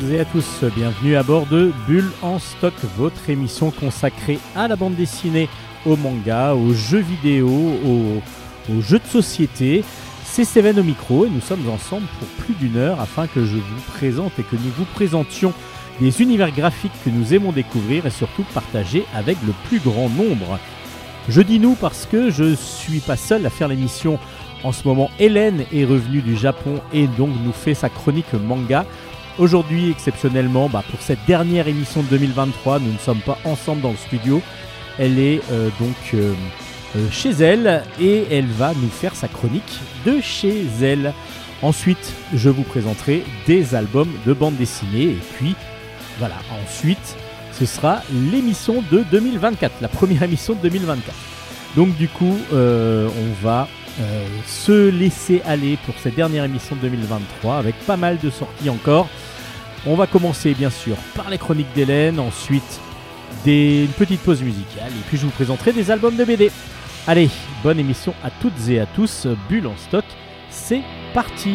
toutes et à tous, bienvenue à bord de Bulle en stock, votre émission consacrée à la bande dessinée, au manga, aux jeux vidéo, aux, jeux de société. C'est Steven au micro et nous sommes ensemble pour plus d'une heure afin que je vous présente et que nous vous présentions des univers graphiques que nous aimons découvrir et surtout partager avec le plus grand nombre. Je dis nous parce que je suis pas seul à faire l'émission en ce moment, Hélène est revenue du Japon et donc nous fait sa chronique manga. Aujourd'hui, exceptionnellement, bah, pour cette dernière émission de 2023, nous ne sommes pas ensemble dans le studio. Elle est euh, donc euh, euh, chez elle et elle va nous faire sa chronique de chez elle. Ensuite, je vous présenterai des albums de bande dessinée et puis voilà, ensuite, ce sera l'émission de 2024, la première émission de 2024. Donc du coup, on va se laisser aller pour cette dernière émission de 2023 avec pas mal de sorties encore. On va commencer bien sûr par les chroniques d'Hélène, ensuite des, une petite pause musicale et puis je vous présenterai des albums de BD. Allez, bonne émission à toutes et à tous. Bulle en stock, c'est parti.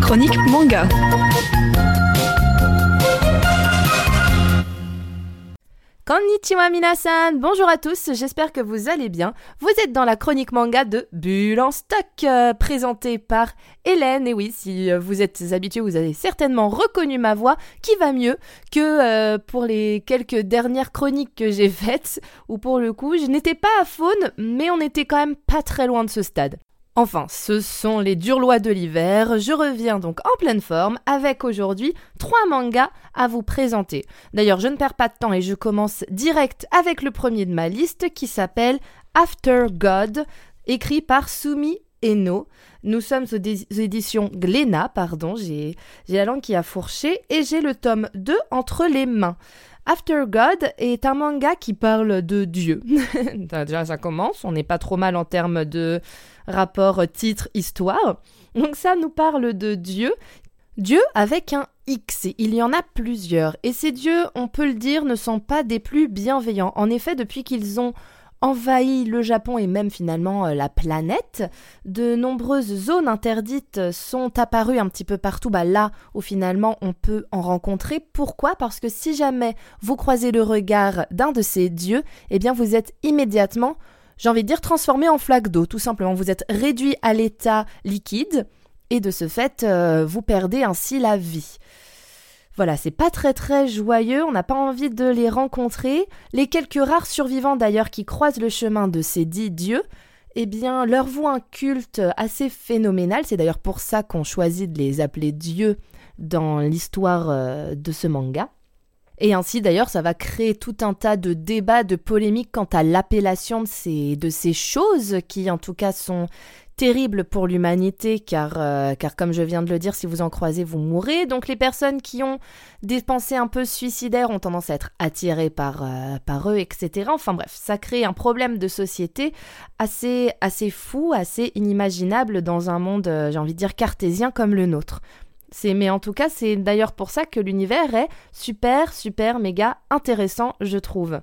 Chronique manga. Minasan, bonjour à tous, j'espère que vous allez bien. Vous êtes dans la chronique manga de Bulle en stock, euh, présentée par Hélène. Et oui, si euh, vous êtes habitué, vous avez certainement reconnu ma voix, qui va mieux que euh, pour les quelques dernières chroniques que j'ai faites, où pour le coup, je n'étais pas à faune, mais on était quand même pas très loin de ce stade. Enfin, ce sont les durs lois de l'hiver. Je reviens donc en pleine forme avec aujourd'hui trois mangas à vous présenter. D'ailleurs, je ne perds pas de temps et je commence direct avec le premier de ma liste qui s'appelle After God, écrit par Sumi Eno. Nous sommes aux éditions Glénat, pardon, j'ai la langue qui a fourché et j'ai le tome 2 entre les mains. After God est un manga qui parle de Dieu. Déjà, ça commence, on n'est pas trop mal en termes de rapport titre-histoire. Donc ça nous parle de Dieu. Dieu avec un X, il y en a plusieurs, et ces dieux, on peut le dire, ne sont pas des plus bienveillants. En effet, depuis qu'ils ont envahi le Japon et même finalement euh, la planète. De nombreuses zones interdites sont apparues un petit peu partout, bah là où finalement on peut en rencontrer. Pourquoi? Parce que si jamais vous croisez le regard d'un de ces dieux, eh bien vous êtes immédiatement, j'ai envie de dire, transformé en flaque d'eau, tout simplement. Vous êtes réduit à l'état liquide et de ce fait, euh, vous perdez ainsi la vie. Voilà, c'est pas très très joyeux, on n'a pas envie de les rencontrer. Les quelques rares survivants d'ailleurs qui croisent le chemin de ces dix dieux, eh bien, leur vouent un culte assez phénoménal. C'est d'ailleurs pour ça qu'on choisit de les appeler dieux dans l'histoire euh, de ce manga. Et ainsi, d'ailleurs, ça va créer tout un tas de débats, de polémiques quant à l'appellation de ces, choses qui, en tout cas, sont terrible pour l'humanité car, euh, car comme je viens de le dire, si vous en croisez, vous mourrez. Donc les personnes qui ont des pensées un peu suicidaires ont tendance à être attirées par, euh, eux, etc. Enfin bref, ça crée un problème de société assez, assez fou, assez inimaginable dans un monde, euh, j'ai envie de dire, cartésien comme le nôtre. Mais en tout cas, c'est d'ailleurs pour ça que l'univers est super, super, méga intéressant, je trouve.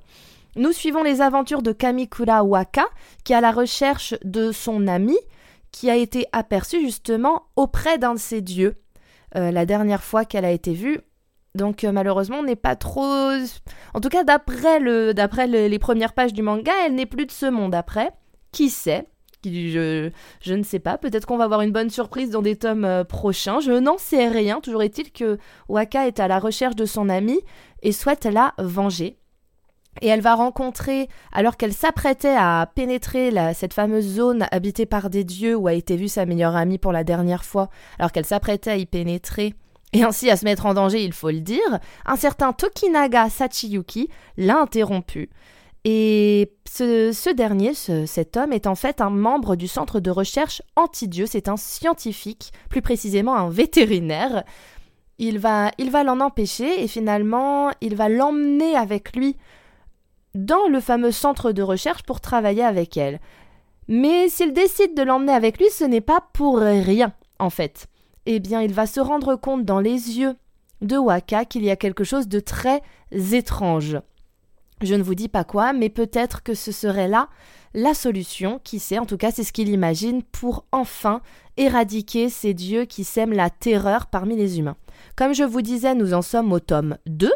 Nous suivons les aventures de Kamikura Waka, qui est à la recherche de son ami, qui a été aperçue justement auprès d'un de ses dieux euh, la dernière fois qu'elle a été vue. Donc euh, malheureusement, on n'est pas trop... En tout cas, d'après le, d'après les premières pages du manga, elle n'est plus de ce monde après. Qui sait? Je, ne sais pas, peut-être qu'on va avoir une bonne surprise dans des tomes euh, prochains, je n'en sais rien, toujours est-il que Waka est à la recherche de son ami et souhaite la venger. Et elle va rencontrer, alors qu'elle s'apprêtait à pénétrer cette fameuse zone habitée par des dieux où a été vue sa meilleure amie pour la dernière fois, alors qu'elle s'apprêtait à y pénétrer, et ainsi à se mettre en danger, il faut le dire, un certain Tokinaga Sachiyuki l'a interrompu. Et ce, dernier, cet homme, est en fait un membre du centre de recherche anti-dieu, c'est un scientifique, plus précisément un vétérinaire. Il va, il va l'en empêcher et finalement, il va l'emmener avec lui dans le fameux centre de recherche pour travailler avec elle. Mais s'il décide de l'emmener avec lui, ce n'est pas pour rien, en fait. Eh bien, il va se rendre compte dans les yeux de Waka qu'il y a quelque chose de très étrange. Je ne vous dis pas quoi, mais peut-être que ce serait là la solution, qui sait, en tout cas c'est ce qu'il imagine, pour enfin éradiquer ces dieux qui sèment la terreur parmi les humains. Comme je vous disais, nous en sommes au tome 2,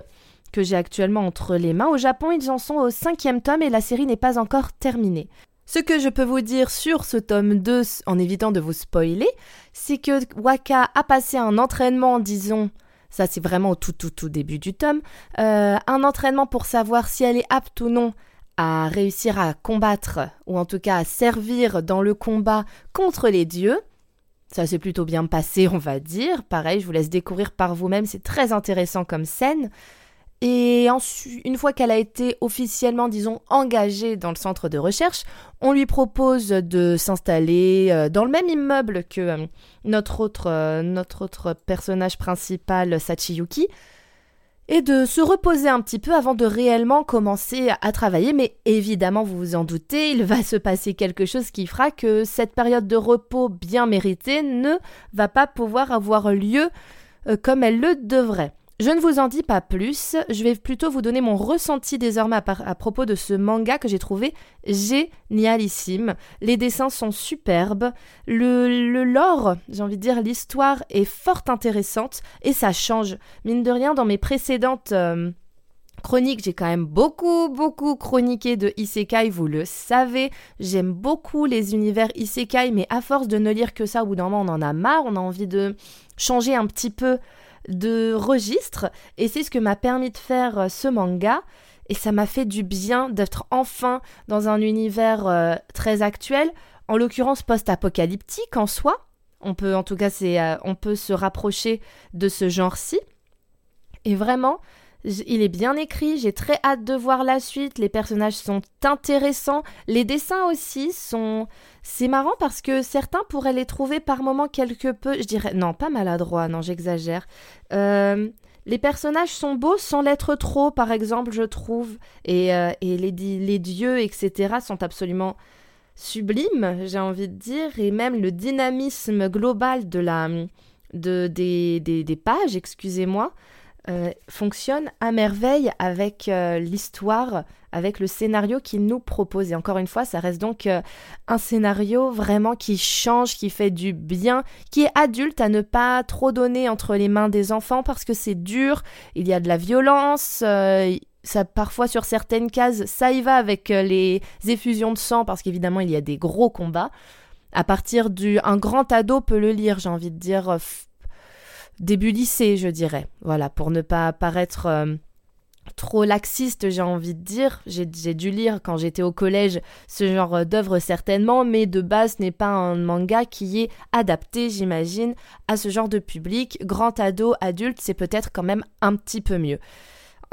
que j'ai actuellement entre les mains. Au Japon, ils en sont au cinquième tome et la série n'est pas encore terminée. Ce que je peux vous dire sur ce tome 2, en évitant de vous spoiler, c'est que Waka a passé un entraînement, disons, ça c'est vraiment au tout tout tout début du tome, euh, un entraînement pour savoir si elle est apte ou non à réussir à combattre, ou en tout cas à servir dans le combat contre les dieux. Ça s'est plutôt bien passé, on va dire. Pareil, je vous laisse découvrir par vous-même, c'est très intéressant comme scène. Et une fois qu'elle a été officiellement, disons, engagée dans le centre de recherche, on lui propose de s'installer euh, dans le même immeuble que euh, notre, autre, euh, notre autre personnage principal, Sachiyuki, et de se reposer un petit peu avant de réellement commencer à travailler. Mais évidemment, vous vous en doutez, il va se passer quelque chose qui fera que cette période de repos bien méritée ne va pas pouvoir avoir lieu comme elle le devrait. Je ne vous en dis pas plus, je vais plutôt vous donner mon ressenti désormais à, propos de ce manga que j'ai trouvé génialissime. Les dessins sont superbes, le, lore, j'ai envie de dire l'histoire est fort intéressante et ça change. Mine de rien, dans mes précédentes... Euh, chroniques, j'ai quand même beaucoup, beaucoup chroniqué de Isekai, vous le savez. J'aime beaucoup les univers Isekai, mais à force de ne lire que ça, au bout d'un moment, on en a marre, on a envie de changer un petit peu de registre et c'est ce que m'a permis de faire euh, ce manga et ça m'a fait du bien d'être enfin dans un univers euh, très actuel, en l'occurrence post-apocalyptique en soi. On peut en tout cas euh, on peut se rapprocher de ce genre-ci. Et vraiment, il est bien écrit, j'ai très hâte de voir la suite, les personnages sont intéressants, les dessins aussi sont... C'est marrant parce que certains pourraient les trouver par moments quelque peu, je dirais, non, pas maladroits, non, j'exagère. Euh, les personnages sont beaux sans l'être trop, par exemple, je trouve, et, euh, et les, les dieux, etc., sont absolument sublimes, j'ai envie de dire, et même le dynamisme global de la... De, des, des pages, excusez-moi, euh, fonctionne à merveille avec euh, l'histoire, avec le scénario qu'il nous propose. Et encore une fois, ça reste donc euh, un scénario vraiment qui change, qui fait du bien, qui est adulte à ne pas trop donner entre les mains des enfants parce que c'est dur, il y a de la violence. ça, parfois sur certaines cases, ça y va avec les effusions de sang parce qu'évidemment il y a des gros combats. À partir du, un grand ado peut le lire, j'ai envie de dire début lycée, je dirais. Voilà, pour ne pas paraître euh, trop laxiste, j'ai envie de dire. J'ai dû lire quand j'étais au collège ce genre d'œuvre certainement, mais de base, ce n'est pas un manga qui est adapté, j'imagine, à ce genre de public. Grand ado, adulte, c'est peut-être quand même un petit peu mieux.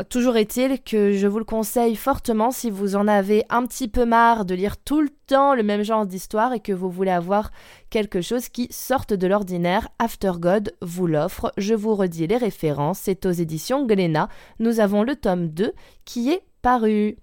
Toujours est-il que je vous le conseille fortement si vous en avez un petit peu marre de lire tout le temps le même genre d'histoire et que vous voulez avoir quelque chose qui sorte de l'ordinaire. After God vous l'offre. Je vous redis les références. C'est aux éditions Glénat. Nous avons le tome 2 qui est paru.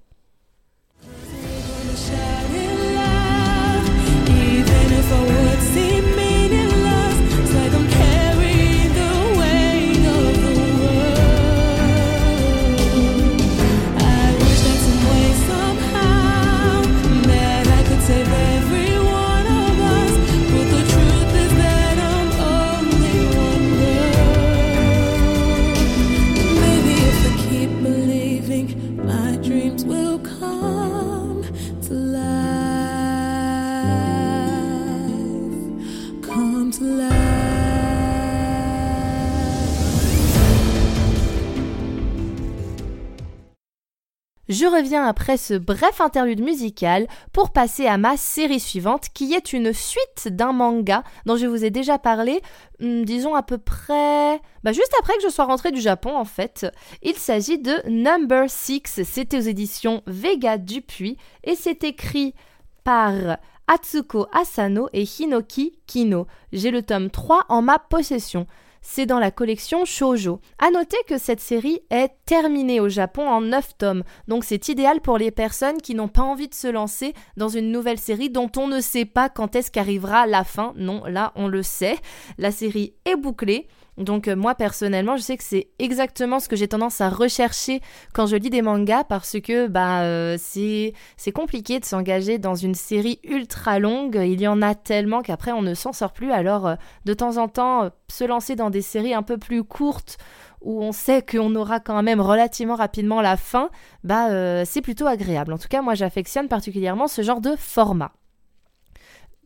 Je reviens après ce bref interlude musical pour passer à ma série suivante qui est une suite d'un manga dont je vous ai déjà parlé, hmm, disons à peu près... Bah juste après que je sois rentrée du Japon en fait. Il s'agit de Number 6, c'était aux éditions Vega Dupuis et c'est écrit par Atsuko Asano et Hinoki Kino. J'ai le tome 3 en ma possession c'est dans la collection Shoujo. À noter que cette série est terminée au Japon en 9 tomes, donc c'est idéal pour les personnes qui n'ont pas envie de se lancer dans une nouvelle série dont on ne sait pas quand est-ce qu'arrivera la fin. Non, là on le sait, la série est bouclée. Donc euh, moi personnellement, je sais que c'est exactement ce que j'ai tendance à rechercher quand je lis des mangas parce que bah euh, c'est compliqué de s'engager dans une série ultra longue. Il y en a tellement qu'après on ne s'en sort plus. Alors euh, de temps en temps, se lancer dans des séries un peu plus courtes où on sait qu'on aura quand même relativement rapidement la fin, bah c'est plutôt agréable. En tout cas, moi j'affectionne particulièrement ce genre de format.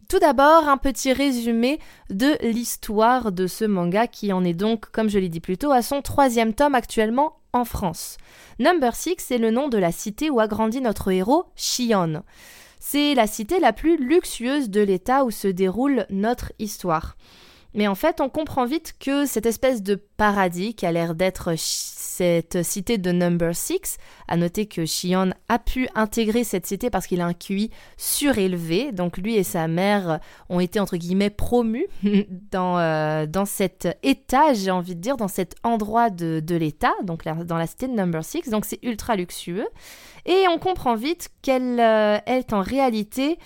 Tout d'abord, un petit résumé de l'histoire de ce manga qui en est donc, comme je l'ai dit plus tôt, à son troisième tome actuellement en France. Number Six est le nom de la cité où a grandi notre héros, Shion. C'est la cité la plus luxueuse de l'État où se déroule notre histoire. Mais en fait, on comprend vite que cette espèce de paradis qui a l'air d'être cette cité de Number 6, à noter que Shion a pu intégrer cette cité parce qu'il a un QI surélevé, donc lui et sa mère ont été entre guillemets promus dans, euh, dans cet état, j'ai envie de dire, dans cet endroit de, de l'État, donc dans la cité de Number 6, donc c'est ultra luxueux. Et on comprend vite qu'elle euh, est en réalité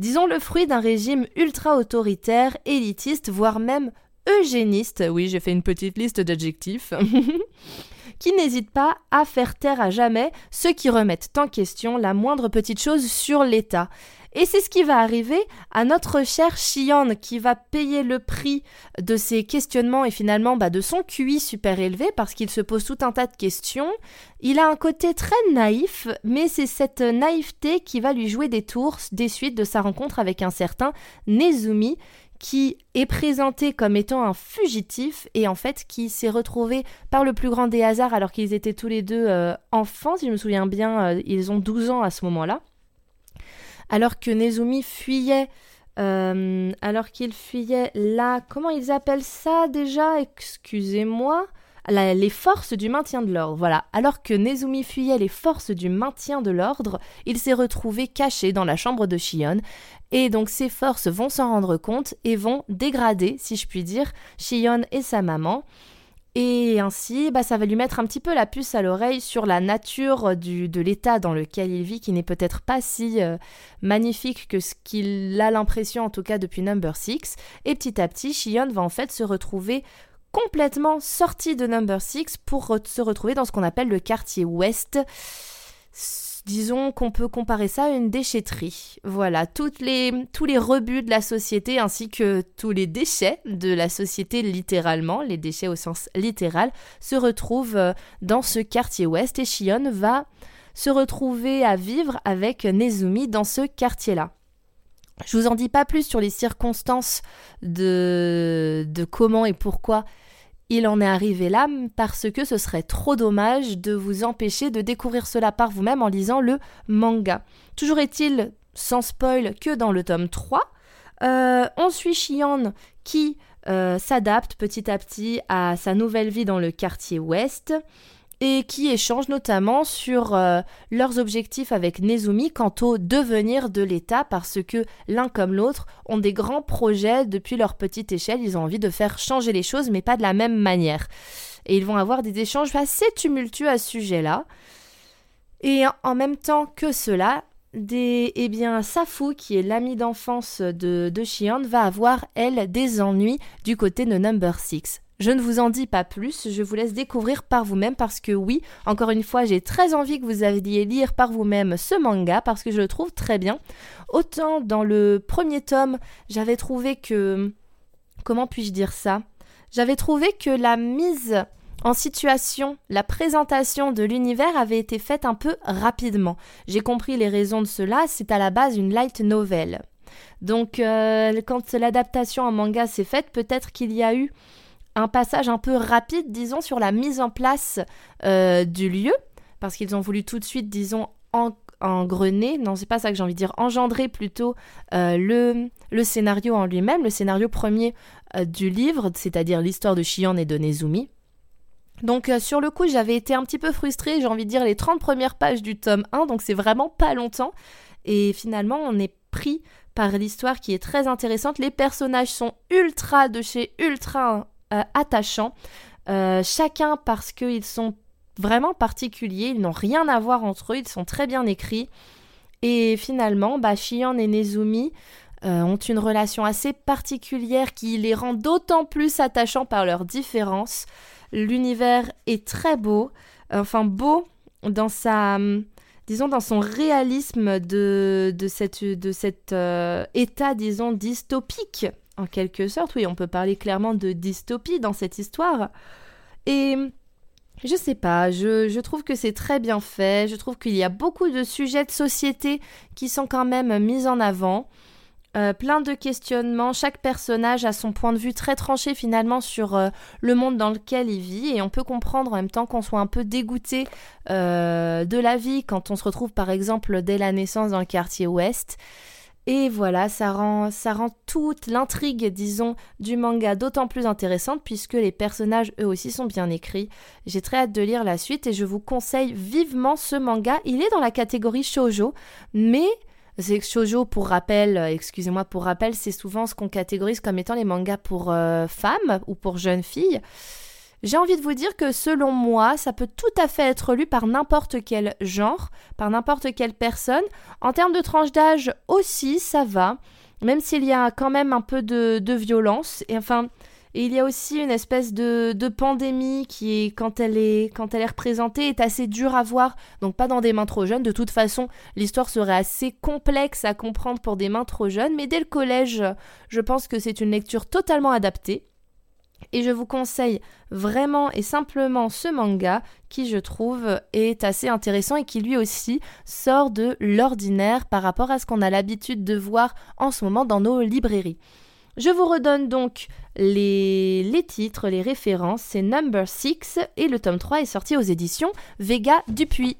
disons le fruit d'un régime ultra-autoritaire, élitiste, voire même eugéniste, oui j'ai fait une petite liste d'adjectifs, qui n'hésite pas à faire taire à jamais ceux qui remettent en question la moindre petite chose sur l'État. Et c'est ce qui va arriver à notre cher Shion qui va payer le prix de ses questionnements et finalement bah, de son QI super élevé parce qu'il se pose tout un tas de questions. Il a un côté très naïf, mais c'est cette naïveté qui va lui jouer des tours des suites de sa rencontre avec un certain Nezumi qui est présenté comme étant un fugitif et en fait qui s'est retrouvé par le plus grand des hasards alors qu'ils étaient tous les deux euh, enfants, si je me souviens bien, euh, ils ont 12 ans à ce moment-là alors que Nezumi fuyait, euh, alors qu'il fuyait là, comment ils appellent ça déjà? Excusez-moi. Les forces du maintien de l'ordre. Voilà. Alors que Nezumi fuyait les forces du maintien de l'ordre, il s'est retrouvé caché dans la chambre de Shion. Et donc ces forces vont s'en rendre compte et vont dégrader, si je puis dire, Shion et sa maman. Et ainsi, bah, ça va lui mettre un petit peu la puce à l'oreille sur la nature du, de l'état dans lequel il vit, qui n'est peut-être pas si euh, magnifique que ce qu'il a l'impression, en tout cas depuis Number 6. Et petit à petit, Shion va en fait se retrouver complètement sorti de Number 6 pour se retrouver dans ce qu'on appelle le quartier ouest Disons qu'on peut comparer ça à une déchetterie. Voilà, tous les rebuts de la société ainsi que tous les déchets de la société littéralement, les déchets au sens littéral, se retrouvent euh, dans ce quartier ouest et Shion va se retrouver à vivre avec Nezumi dans ce quartier-là. Je vous en dis pas plus sur les circonstances de, de comment et pourquoi il en est arrivé là parce que ce serait trop dommage de vous empêcher de découvrir cela par vous-même en lisant le manga. Toujours est-il, sans spoil, que dans le tome 3, euh, on suit Shion qui euh, s'adapte petit à petit à sa nouvelle vie dans le quartier ouest et qui échangent notamment sur euh, leurs objectifs avec Nezumi quant au devenir de l'État parce que l'un comme l'autre ont des grands projets depuis leur petite échelle, ils ont envie de faire changer les choses mais pas de la même manière. Et ils vont avoir des échanges assez tumultueux à ce sujet-là. Et en même temps que cela, des, eh bien, Safu, qui est l'amie d'enfance de, de Shion, va avoir, elle, des ennuis du côté de Number 6. Je ne vous en dis pas plus, je vous laisse découvrir par vous-même parce que oui, encore une fois, j'ai très envie que vous alliez lire par vous-même ce manga parce que je le trouve très bien. Autant dans le premier tome, j'avais trouvé que... Comment puis-je dire ça? J'avais trouvé que la mise en situation, la présentation de l'univers avait été faite un peu rapidement. J'ai compris les raisons de cela, c'est à la base une light novel. Donc euh, quand l'adaptation en manga s'est faite, peut-être qu'il y a eu un passage un peu rapide, disons, sur la mise en place euh, du lieu, parce qu'ils ont voulu tout de suite, disons, en, engrener, non, c'est pas ça que j'ai envie de dire, engendrer plutôt euh, le, scénario en lui-même, le scénario premier euh, du livre, c'est-à-dire l'histoire de Shion et de Nezumi. Donc sur le coup, j'avais été un petit peu frustrée, j'ai envie de dire les 30 premières pages du tome 1, donc c'est vraiment pas longtemps. Et finalement, on est pris par l'histoire qui est très intéressante. Les personnages sont ultra de chez ultra euh, attachants. Euh, chacun parce qu'ils sont vraiment particuliers, ils n'ont rien à voir entre eux, ils sont très bien écrits. Et finalement, bah, Shion et Nezumi, ont une relation assez particulière qui les rend d'autant plus attachants par leurs différences. L'univers est très beau, enfin beau dans sa disons, dans son réalisme de, de, cette, de cet euh, état, disons, dystopique, en quelque sorte. Oui, on peut parler clairement de dystopie dans cette histoire. Et je sais pas, je, trouve que c'est très bien fait. Je trouve qu'il y a beaucoup de sujets de société qui sont quand même mis en avant. Euh, plein de questionnements. Chaque personnage a son point de vue très tranché finalement sur euh, le monde dans lequel il vit et on peut comprendre en même temps qu'on soit un peu dégoûté euh, de la vie quand on se retrouve par exemple dès la naissance dans le quartier ouest. Et voilà, ça rend, ça rend toute l'intrigue, disons, du manga d'autant plus intéressante puisque les personnages eux aussi sont bien écrits. J'ai très hâte de lire la suite et je vous conseille vivement ce manga. Il est dans la catégorie shoujo, mais c'est shoujo pour rappel, euh, excusez-moi pour rappel, c'est souvent ce qu'on catégorise comme étant les mangas pour euh, femmes ou pour jeunes filles. J'ai envie de vous dire que selon moi, ça peut tout à fait être lu par n'importe quel genre, par n'importe quelle personne. En termes de tranche d'âge aussi, ça va, même s'il y a quand même un peu de, violence. Et enfin, il y a aussi une espèce de, de, pandémie qui, quand, elle est, quand elle est représentée, est assez dure à voir. Donc pas dans des mains trop jeunes. De toute façon, l'histoire serait assez complexe à comprendre pour des mains trop jeunes. Mais dès le collège, je pense que c'est une lecture totalement adaptée. Et je vous conseille vraiment et simplement ce manga qui je trouve est assez intéressant et qui lui aussi sort de l'ordinaire par rapport à ce qu'on a l'habitude de voir en ce moment dans nos librairies. Je vous redonne donc les, titres, les références. C'est Number 6 et le tome 3 est sorti aux éditions Vega Dupuis.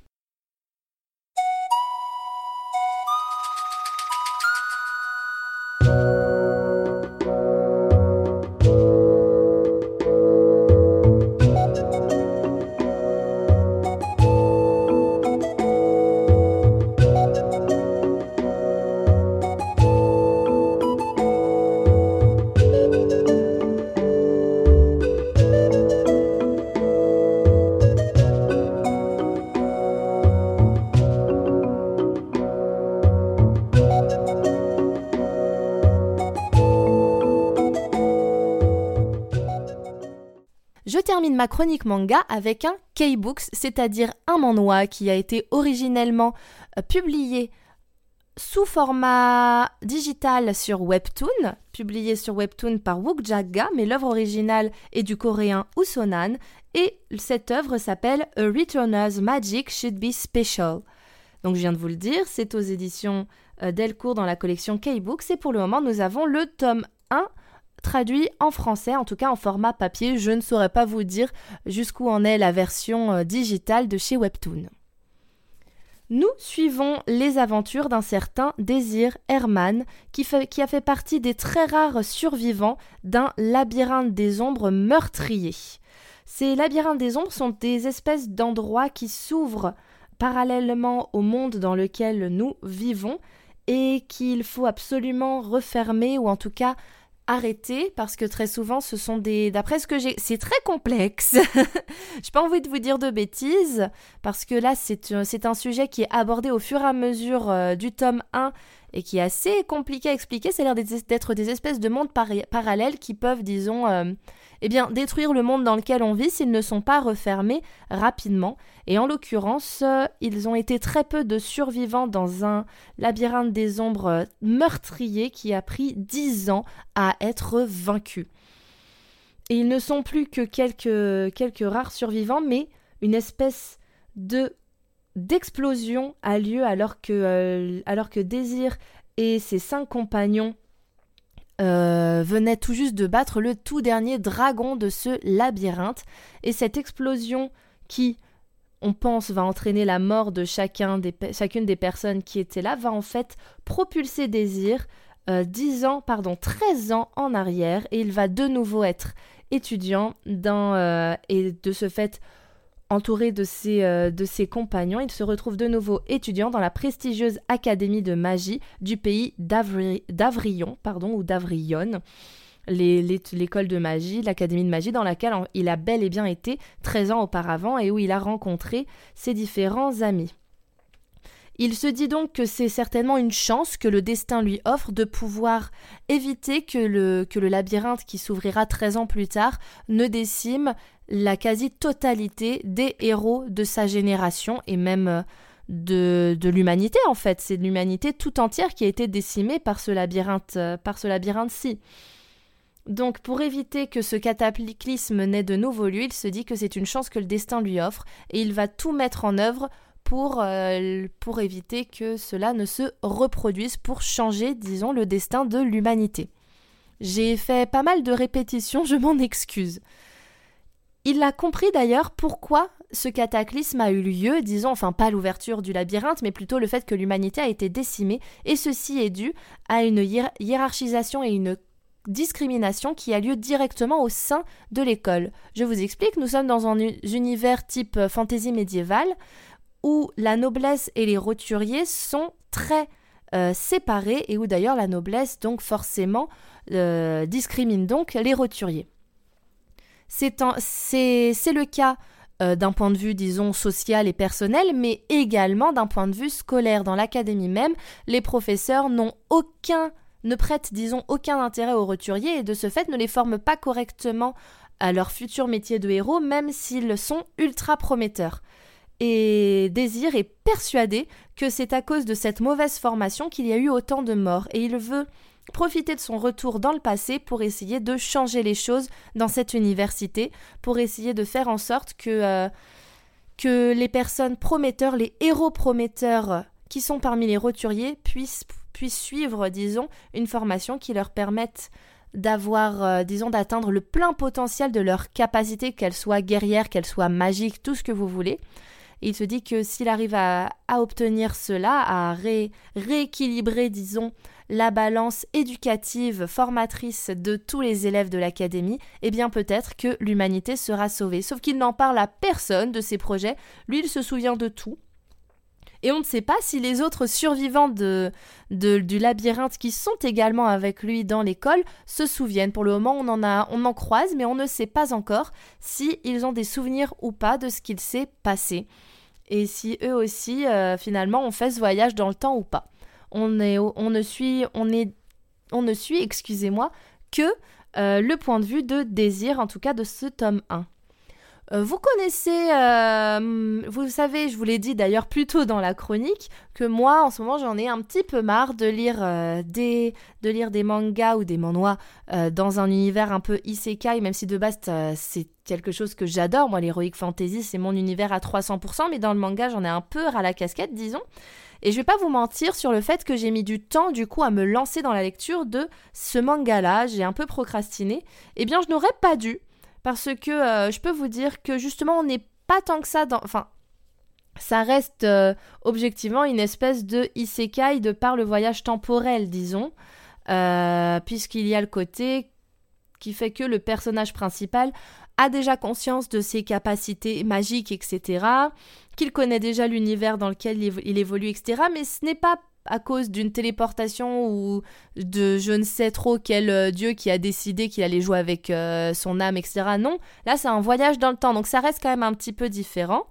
Ma chronique manga avec un K-Books, c'est-à-dire un manhwa qui a été originellement euh, publié sous format digital sur Webtoon, publié sur Webtoon par Wook Jagga, mais l'œuvre originale est du coréen Usonan, et cette œuvre s'appelle A Returner's Magic Should Be Special. Donc je viens de vous le dire, c'est aux éditions euh, Delcourt dans la collection K-Books, et pour le moment nous avons le tome 1 traduit en français, en tout cas en format papier. Je ne saurais pas vous dire jusqu'où en est la version euh, digitale de chez Webtoon. Nous suivons les aventures d'un certain Désir Herman qui, qui, a fait partie des très rares survivants d'un labyrinthe des ombres meurtrier. Ces labyrinthes des ombres sont des espèces d'endroits qui s'ouvrent parallèlement au monde dans lequel nous vivons et qu'il faut absolument refermer ou en tout cas arrêter parce que très souvent ce sont des d'après ce que j'ai c'est très complexe. J'ai pas envie de vous dire de bêtises parce que là c'est c'est un sujet qui est abordé au fur et à mesure euh, du tome 1 et qui est assez compliqué à expliquer. C'est l'air d'être des espèces de mondes parallèles qui peuvent disons euh, eh bien, détruire le monde dans lequel on vit s'ils ne sont pas refermés rapidement. Et en l'occurrence, euh, ils ont été très peu de survivants dans un labyrinthe des ombres meurtrier qui a pris dix ans à être vaincu. Et ils ne sont plus que quelques, quelques rares survivants, mais une espèce de d'explosion a lieu alors que, euh, alors que Désir et ses cinq compagnons euh, venait tout juste de battre le tout dernier dragon de ce labyrinthe. Et cette explosion qui, on pense, va entraîner la mort de chacun des, chacune des personnes qui étaient là, va en fait propulser Désir euh, 10 ans, pardon, 13 ans en arrière. Et il va de nouveau être étudiant dans, euh, et de ce fait Entouré de ses, euh, de ses compagnons, il se retrouve de nouveau étudiant dans la prestigieuse Académie de magie du pays d'Avrion, pardon, ou d'Avrion, l'école de magie, l'académie de magie dans laquelle il a bel et bien été 13 ans auparavant et où il a rencontré ses différents amis. Il se dit donc que c'est certainement une chance que le destin lui offre de pouvoir éviter que le, que le labyrinthe qui s'ouvrira 13 ans plus tard ne décime la quasi-totalité des héros de sa génération et même euh, de, de l'humanité en fait. C'est l'humanité tout entière qui a été décimée par ce labyrinthe, euh, par ce labyrinthe-ci. Donc pour éviter que ce cataclysme n'ait de nouveau lieu, il se dit que c'est une chance que le destin lui offre et il va tout mettre en œuvre pour, euh, pour éviter que cela ne se reproduise, pour changer, disons, le destin de l'humanité. J'ai fait pas mal de répétitions, je m'en excuse. Il a compris d'ailleurs pourquoi ce cataclysme a eu lieu, disons, enfin pas l'ouverture du labyrinthe, mais plutôt le fait que l'humanité a été décimée, et ceci est dû à une hiérarchisation et une discrimination qui a lieu directement au sein de l'école. Je vous explique, nous sommes dans un univers type fantasy médiévale où la noblesse et les roturiers sont très euh, séparés et où d'ailleurs la noblesse donc forcément euh, discrimine donc les roturiers. C'est le cas euh, d'un point de vue, disons, social et personnel, mais également d'un point de vue scolaire. Dans l'académie même, les professeurs n'ont aucun, ne prêtent, disons, aucun intérêt aux roturiers et de ce fait ne les forment pas correctement à leur futur métier de héros, même s'ils sont ultra prometteurs et Désir est persuadé que c'est à cause de cette mauvaise formation qu'il y a eu autant de morts et il veut profiter de son retour dans le passé pour essayer de changer les choses dans cette université, pour essayer de faire en sorte que, euh, les personnes prometteurs, les héros prometteurs qui sont parmi les roturiers puissent, puissent suivre, disons, une formation qui leur permette d'avoir, euh, disons, d'atteindre le plein potentiel de leur capacité, qu'elle soit guerrière, qu'elle soit magique, tout ce que vous voulez. Il se dit que s'il arrive à, obtenir cela, à rééquilibrer, disons, la balance éducative, formatrice de tous les élèves de l'académie, eh bien peut-être que l'humanité sera sauvée. Sauf qu'il n'en parle à personne de ses projets, lui il se souvient de tout. Et on ne sait pas si les autres survivants de, du labyrinthe qui sont également avec lui dans l'école se souviennent. Pour le moment, on en, a, on en croise, mais on ne sait pas encore si ils ont des souvenirs ou pas de ce qu'il s'est passé et si eux aussi, euh, finalement, ont fait ce voyage dans le temps ou pas. On, ne suit, excusez-moi, que euh, le point de vue de Désir, en tout cas de ce tome 1. Euh, vous connaissez, vous savez, je vous l'ai dit d'ailleurs plus tôt dans la chronique, que moi en ce moment j'en ai un petit peu marre de lire, des, de lire des mangas ou des manhwa dans un univers un peu isekai, même si de base c'est quelque chose que j'adore. Moi, l'heroic fantasy, c'est mon univers à 300%, mais dans le manga, j'en ai un peu à la casquette, disons. Et je vais pas vous mentir sur le fait que j'ai mis du temps, du coup, à me lancer dans la lecture de ce manga-là. J'ai un peu procrastiné. Eh bien, je n'aurais pas dû, parce que euh, je peux vous dire que justement, on n'est pas tant que ça dans. Enfin, ça reste euh, objectivement une espèce de isekai de par le voyage temporel, disons. Euh, puisqu'il y a le côté qui fait que le personnage principal a déjà conscience de ses capacités magiques, etc., qu'il connaît déjà l'univers dans lequel il évolue, etc., mais ce n'est pas à cause d'une téléportation ou de je ne sais trop quel euh, dieu qui a décidé qu'il allait jouer avec euh, son âme, etc. Non, là c'est un voyage dans le temps, donc ça reste quand même un petit peu différent.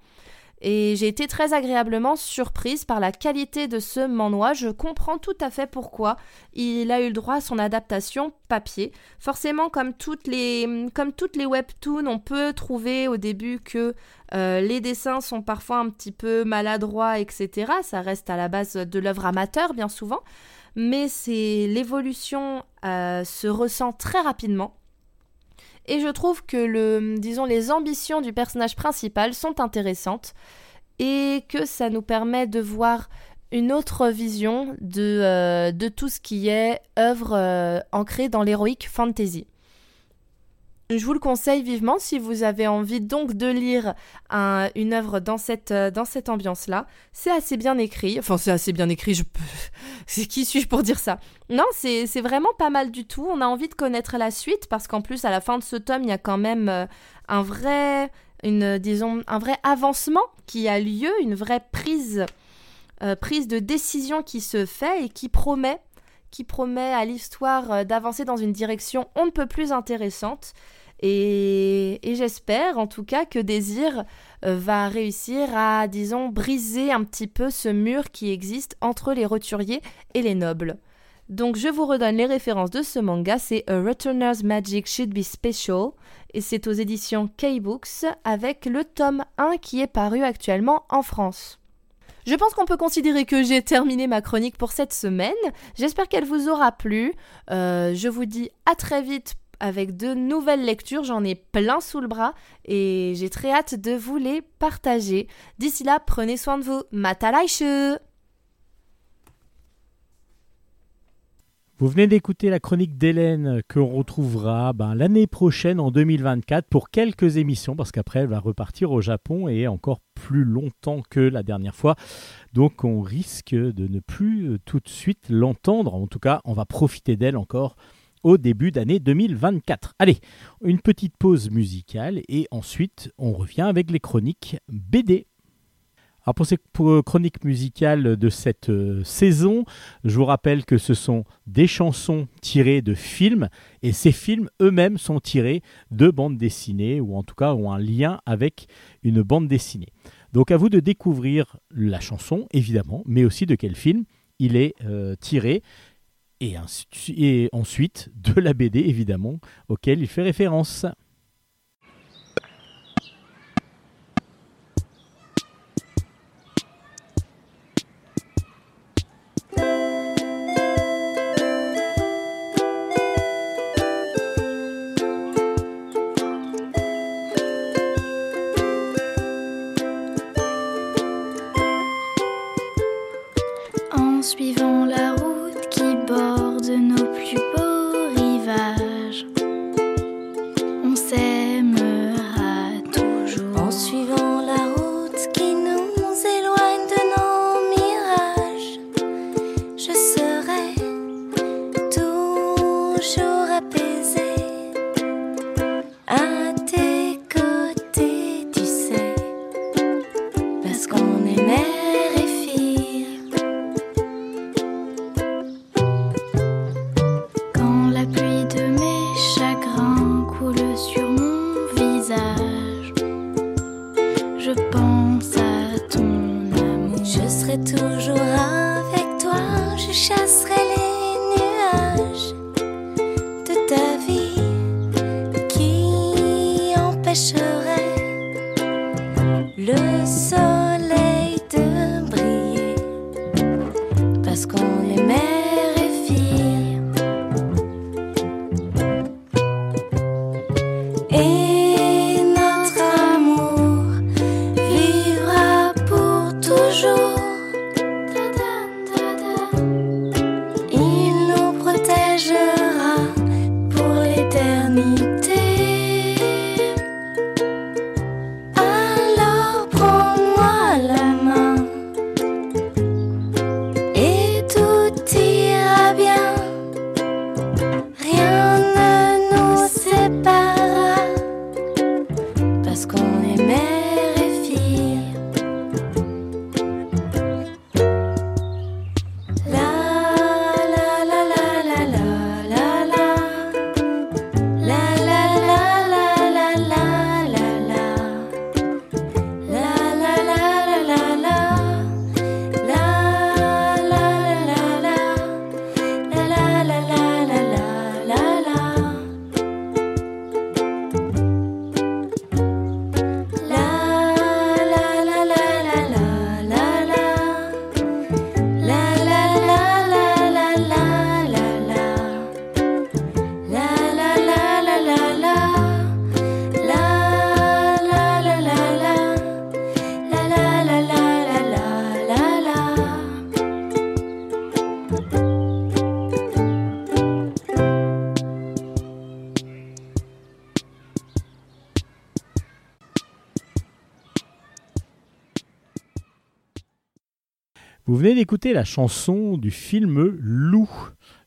Et j'ai été très agréablement surprise par la qualité de ce manhwa. Je comprends tout à fait pourquoi il a eu le droit à son adaptation papier. Forcément, comme toutes les, webtoons, on peut trouver au début que euh, les dessins sont parfois un petit peu maladroits, etc. Ça reste à la base de l'œuvre amateur, bien souvent. Mais l'évolution euh, se ressent très rapidement. Et je trouve que les ambitions du personnage principal sont intéressantes et que ça nous permet de voir une autre vision de, euh, tout ce qui est œuvre euh, ancrée dans l'héroïque fantasy. Je vous le conseille vivement si vous avez envie donc de lire une œuvre dans cette, euh, dans cette ambiance-là. C'est assez bien écrit. Enfin, c'est assez bien écrit. Je... c'est qui suis-je pour dire ça? Non, c'est vraiment pas mal du tout. On a envie de connaître la suite parce qu'en plus, à la fin de ce tome, il y a quand même euh, un vrai, disons, un vrai avancement qui a lieu, une vraie prise, euh, prise de décision qui se fait et qui promet qui promet à l'histoire d'avancer dans une direction on ne peut plus intéressante. Et, j'espère en tout cas que Désir euh, va réussir à, disons, briser un petit peu ce mur qui existe entre les roturiers et les nobles. Donc je vous redonne les références de ce manga, c'est A Returner's Magic Should Be Special et c'est aux éditions K-Books avec le tome 1 qui est paru actuellement en France. Je pense qu'on peut considérer que j'ai terminé ma chronique pour cette semaine. J'espère qu'elle vous aura plu. Euh, je vous dis à très vite avec de nouvelles lectures. J'en ai plein sous le bras et j'ai très hâte de vous les partager. D'ici là, prenez soin de vous. Matalaishu Vous venez d'écouter la chronique d'Hélène que l'on retrouvera ben, l'année prochaine en 2024 pour quelques émissions parce qu'après elle va repartir au Japon et encore plus longtemps que la dernière fois. Donc on risque de ne plus euh, tout de suite l'entendre. En tout cas, on va profiter d'elle encore au début d'année 2024. Allez, une petite pause musicale et ensuite on revient avec les chroniques BD. Alors pour ces chroniques musicales de cette euh, saison, je vous rappelle que ce sont des chansons tirées de films et ces films eux-mêmes sont tirés de bandes dessinées ou en tout cas ont un lien avec une bande dessinée. Donc à vous de découvrir la chanson évidemment, mais aussi de quel film il est euh, tiré et ensuite de la BD évidemment auquel il fait référence. Venez d'écouter la chanson du film Loup,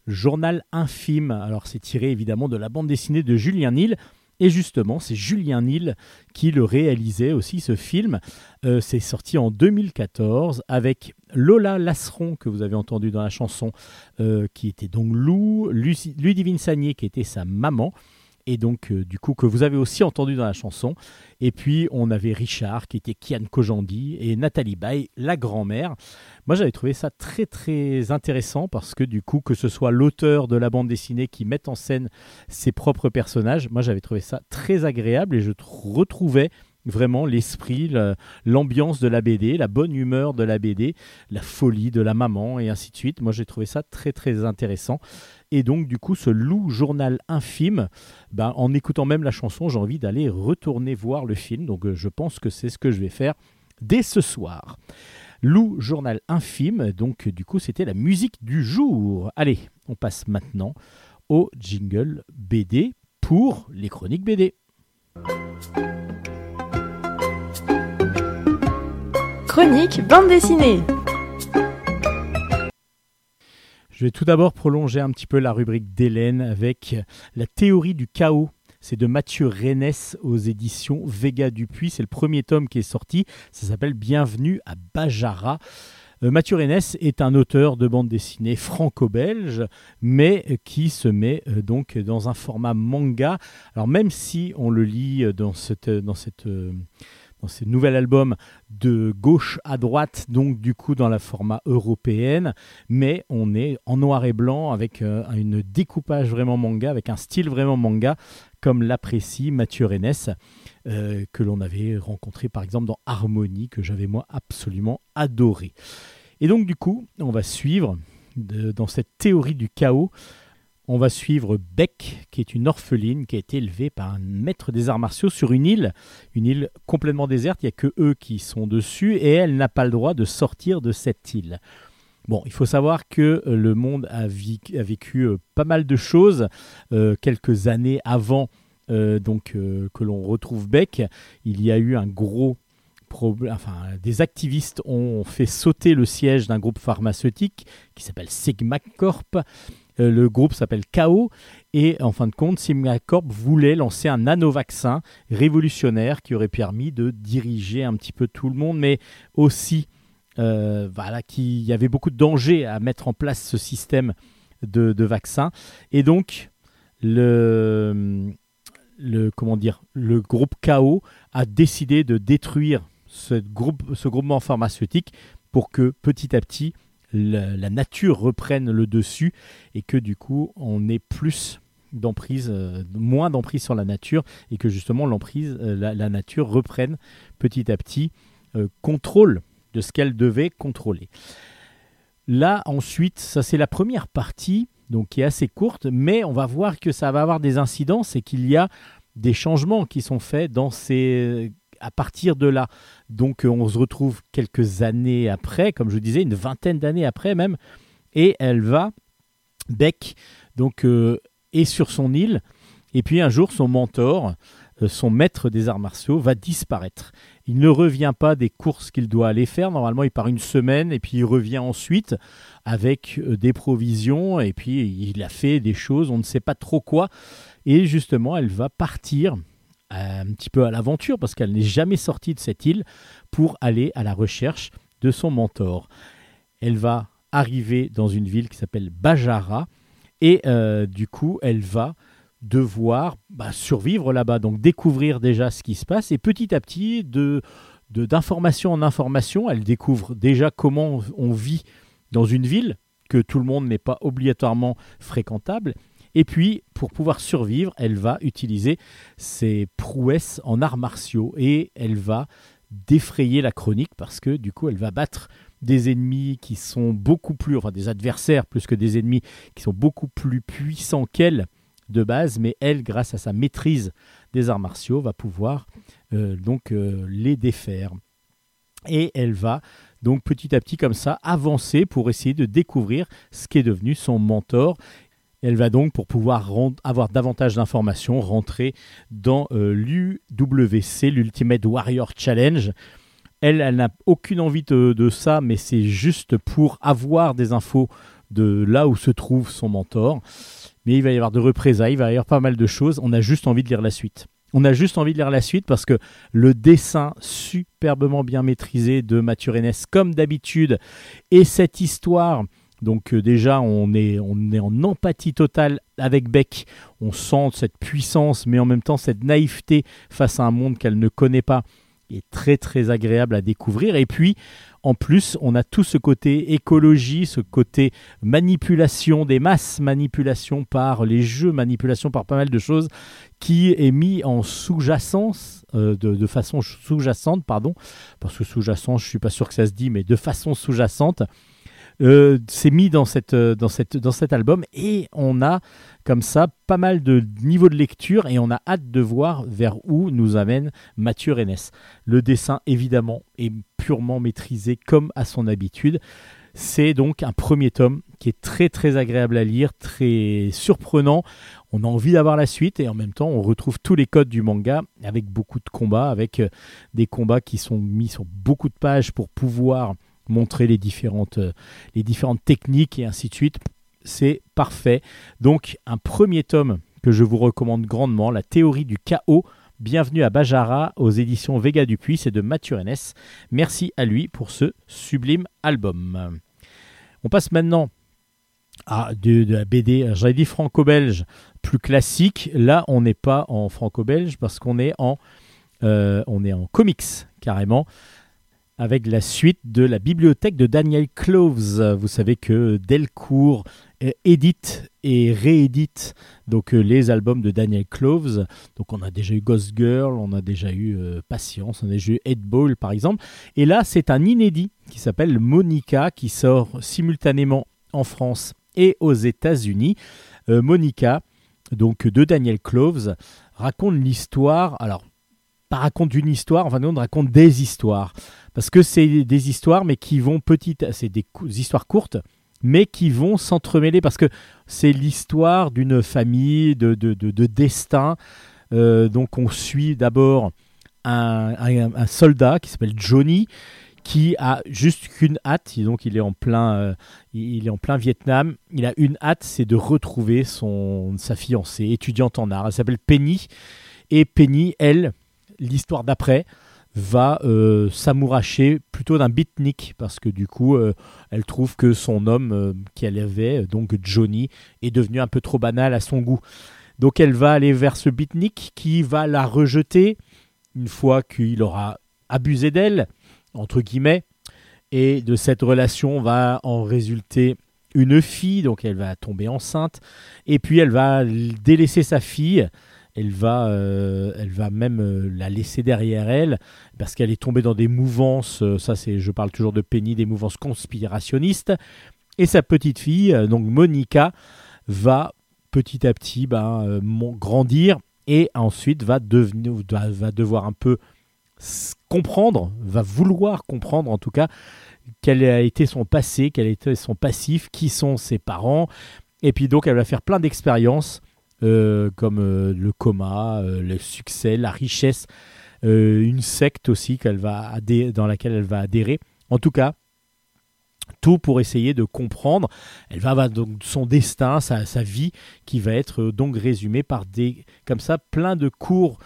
journal infime. Alors c'est tiré évidemment de la bande dessinée de Julien Nil. Et justement, c'est Julien Nil qui le réalisait aussi, ce film. Euh, c'est sorti en 2014 avec Lola Lasseron, que vous avez entendu dans la chanson, euh, qui était donc Lou, Ludivine Sagné, qui était sa maman, et donc euh, du coup que vous avez aussi entendu dans la chanson. Et puis on avait Richard qui était Kian Kojandi et Nathalie Baye, la grand-mère. Moi j'avais trouvé ça très très intéressant parce que du coup que ce soit l'auteur de la bande dessinée qui mette en scène ses propres personnages, moi j'avais trouvé ça très agréable et je retrouvais vraiment l'esprit, l'ambiance de la BD, la bonne humeur de la BD, la folie de la maman et ainsi de suite. Moi j'ai trouvé ça très très intéressant. Et donc, du coup, ce loup journal infime, ben, en écoutant même la chanson, j'ai envie d'aller retourner voir le film. Donc, euh, je pense que c'est ce que je vais faire dès ce soir. Loup journal infime, donc, du coup, c'était la musique du jour. Allez, on passe maintenant au jingle BD pour les chroniques BD. Chronique bande dessinée. Je vais tout d'abord prolonger un petit peu la rubrique d'Hélène avec la théorie du chaos. C'est de Mathieu Rennes aux éditions Vega Dupuis. C'est le premier tome qui est sorti. Ça s'appelle Bienvenue à Bajara. Euh, Mathieu Rennes est un auteur de bande dessinée franco-belge, mais qui se met euh, donc dans un format manga. Alors même si on le lit dans cette, dans cette euh, dans ces nouvel album de gauche à droite, donc du coup dans la format européenne, mais on est en noir et blanc avec euh, une découpage vraiment manga, avec un style vraiment manga, comme l'apprécie Mathieu Rennes, euh, que l'on avait rencontré par exemple dans Harmonie, que j'avais moi absolument adoré. Et donc du coup, on va suivre dans cette théorie du chaos on va suivre Beck, qui est une orpheline qui a été élevée par un maître des arts martiaux sur une île, une île complètement déserte, il n'y a que eux qui sont dessus, et elle n'a pas le droit de sortir de cette île. Bon, il faut savoir que euh, le monde a, vécu euh, pas mal de choses euh, quelques années avant que l'on retrouve Beck. Il y a eu un gros problème. Enfin, des activistes ont fait sauter le siège d'un groupe pharmaceutique qui s'appelle Sigma Corp le groupe s'appelle KO et en fin de compte, Corp voulait lancer un nano-vaccin révolutionnaire qui aurait permis de diriger un petit peu tout le monde, mais aussi euh, voilà, qu'il y avait beaucoup de dangers à mettre en place ce système de, de vaccin. Et donc, le, le, comment dire, le groupe KO a décidé de détruire ce, groupe, ce groupement pharmaceutique pour que petit à petit la, nature reprenne le dessus et que du coup on ait plus d'emprise, euh, moins d'emprise sur la nature et que justement l'emprise, euh, la, nature reprenne petit à petit euh, contrôle de ce qu'elle devait contrôler. Là ensuite, ça c'est la première partie, donc qui est assez courte, mais on va voir que ça va avoir des incidences et qu'il y a des changements qui sont faits dans ces à partir de là. Donc euh, on se retrouve quelques années après, comme je disais, une vingtaine d'années après même, et elle va, Beck, donc, euh, est sur son île, et puis un jour son mentor, euh, son maître des arts martiaux, va disparaître. Il ne revient pas des courses qu'il doit aller faire. Normalement, il part une semaine et puis il revient ensuite avec des provisions et puis il a fait des choses, on ne sait pas trop quoi. Et justement, elle va partir un petit peu à l'aventure parce qu'elle n'est jamais sortie de cette île pour aller à la recherche de son mentor. Elle va arriver dans une ville qui s'appelle Bajara et euh, du coup elle va devoir bah, survivre là-bas, donc découvrir déjà ce qui se passe et petit à petit de d'information en information, elle découvre déjà comment on vit dans une ville que tout le monde n'est pas obligatoirement fréquentable et puis, pour pouvoir survivre, elle va utiliser ses prouesses en arts martiaux et elle va défrayer la chronique parce que du coup, elle va battre des ennemis qui sont beaucoup plus, enfin des adversaires plus que des ennemis qui sont beaucoup plus puissants qu'elle de base, mais elle, grâce à sa maîtrise des arts martiaux, va pouvoir euh, donc euh, les défaire. Et elle va donc petit à petit comme ça avancer pour essayer de découvrir ce qui est devenu son mentor elle va donc, pour pouvoir avoir davantage d'informations, rentrer dans euh, l'UWC, l'Ultimate Warrior Challenge. Elle, elle n'a aucune envie de, ça, mais c'est juste pour avoir des infos de là où se trouve son mentor. Mais il va y avoir de représailles, il va y avoir pas mal de choses. On a juste envie de lire la suite. On a juste envie de lire la suite parce que le dessin superbement bien maîtrisé de Mathieu Rennes, comme d'habitude, et cette histoire Donc euh, déjà, on est, on est en empathie totale avec Beck. On sent cette puissance, mais en même temps cette naïveté face à un monde qu'elle ne connaît pas est très très agréable à découvrir. Et puis, en plus, on a tout ce côté écologie, ce côté manipulation des masses, manipulation par les jeux, manipulation par pas mal de choses, qui est mis en sous-jacence, euh, de, façon sous-jacente, pardon, parce que sous-jacent, je suis pas sûr que ça se dit, mais de façon sous-jacente, euh, c'est mis dans, cette, euh, dans, cette, dans cet album et on a comme ça pas mal de niveaux de lecture et on a hâte de voir vers où nous amène Mathieu Rennes. Le dessin évidemment est purement maîtrisé comme à son habitude. C'est donc un premier tome qui est très très agréable à lire, très surprenant. On a envie d'avoir la suite et en même temps on retrouve tous les codes du manga avec beaucoup de combats, avec euh, des combats qui sont mis sur beaucoup de pages pour pouvoir montrer les différentes, euh, les différentes techniques et ainsi de suite. C'est parfait. Donc un premier tome que je vous recommande grandement, La théorie du chaos. Bienvenue à Bajara aux éditions Vega Dupuis, c'est de Mathieu. Merci à lui pour ce sublime album. On passe maintenant à de, la BD, j'avais dit franco-belge, plus classique. Là, on n'est pas en franco-belge parce qu'on est en, euh, on est en comics carrément avec la suite de la bibliothèque de Daniel Cloves. Vous savez que Delcourt euh, édite et réédite donc euh, les albums de Daniel Cloves. Donc on a déjà eu Ghost Girl, on a déjà eu euh, Patience, on a déjà eu Head Ball par exemple. Et là c'est un inédit qui s'appelle Monica qui sort simultanément en France et aux États-Unis. Monica, donc de Daniel Cloves, raconte l'histoire. Alors pas raconte une histoire, enfin on raconte des histoires parce que c'est des histoires, mais qui vont petites, c'est des, histoires courtes, mais qui vont s'entremêler parce que c'est l'histoire d'une famille, de, de, destin. Euh, donc on suit d'abord un, soldat qui s'appelle Johnny, qui a juste qu'une hâte, donc il est en plein, euh, il est en plein Vietnam. Il a une hâte, c'est de retrouver son, sa fiancée, étudiante en art. Elle s'appelle Penny. Et Penny, elle, l'histoire d'après, va euh, s'amouracher plutôt d'un beatnik parce que du coup euh, elle trouve que son homme euh, qu'elle avait donc Johnny est devenu un peu trop banal à son goût. Donc elle va aller vers ce beatnik qui va la rejeter une fois qu'il aura abusé d'elle entre guillemets et de cette relation va en résulter une fille donc elle va tomber enceinte et puis elle va délaisser sa fille elle va, euh, elle va même euh, la laisser derrière elle parce qu'elle est tombée dans des mouvances. Euh, ça, c'est, je parle toujours de Penny, des mouvances conspirationnistes. Et sa petite fille, donc Monica, va petit à petit ben, grandir et ensuite va, devenir, va, devoir un peu comprendre, va vouloir comprendre en tout cas quel a été son passé, quel a été son passif, qui sont ses parents. Et puis donc elle va faire plein d'expériences euh, comme euh, le coma, euh, le succès, la richesse, une secte aussi qu'elle va dans laquelle elle va adhérer. En tout cas, tout pour essayer de comprendre. Elle va avoir son destin, sa, vie, qui va être donc résumée par des, comme ça, plein de courtes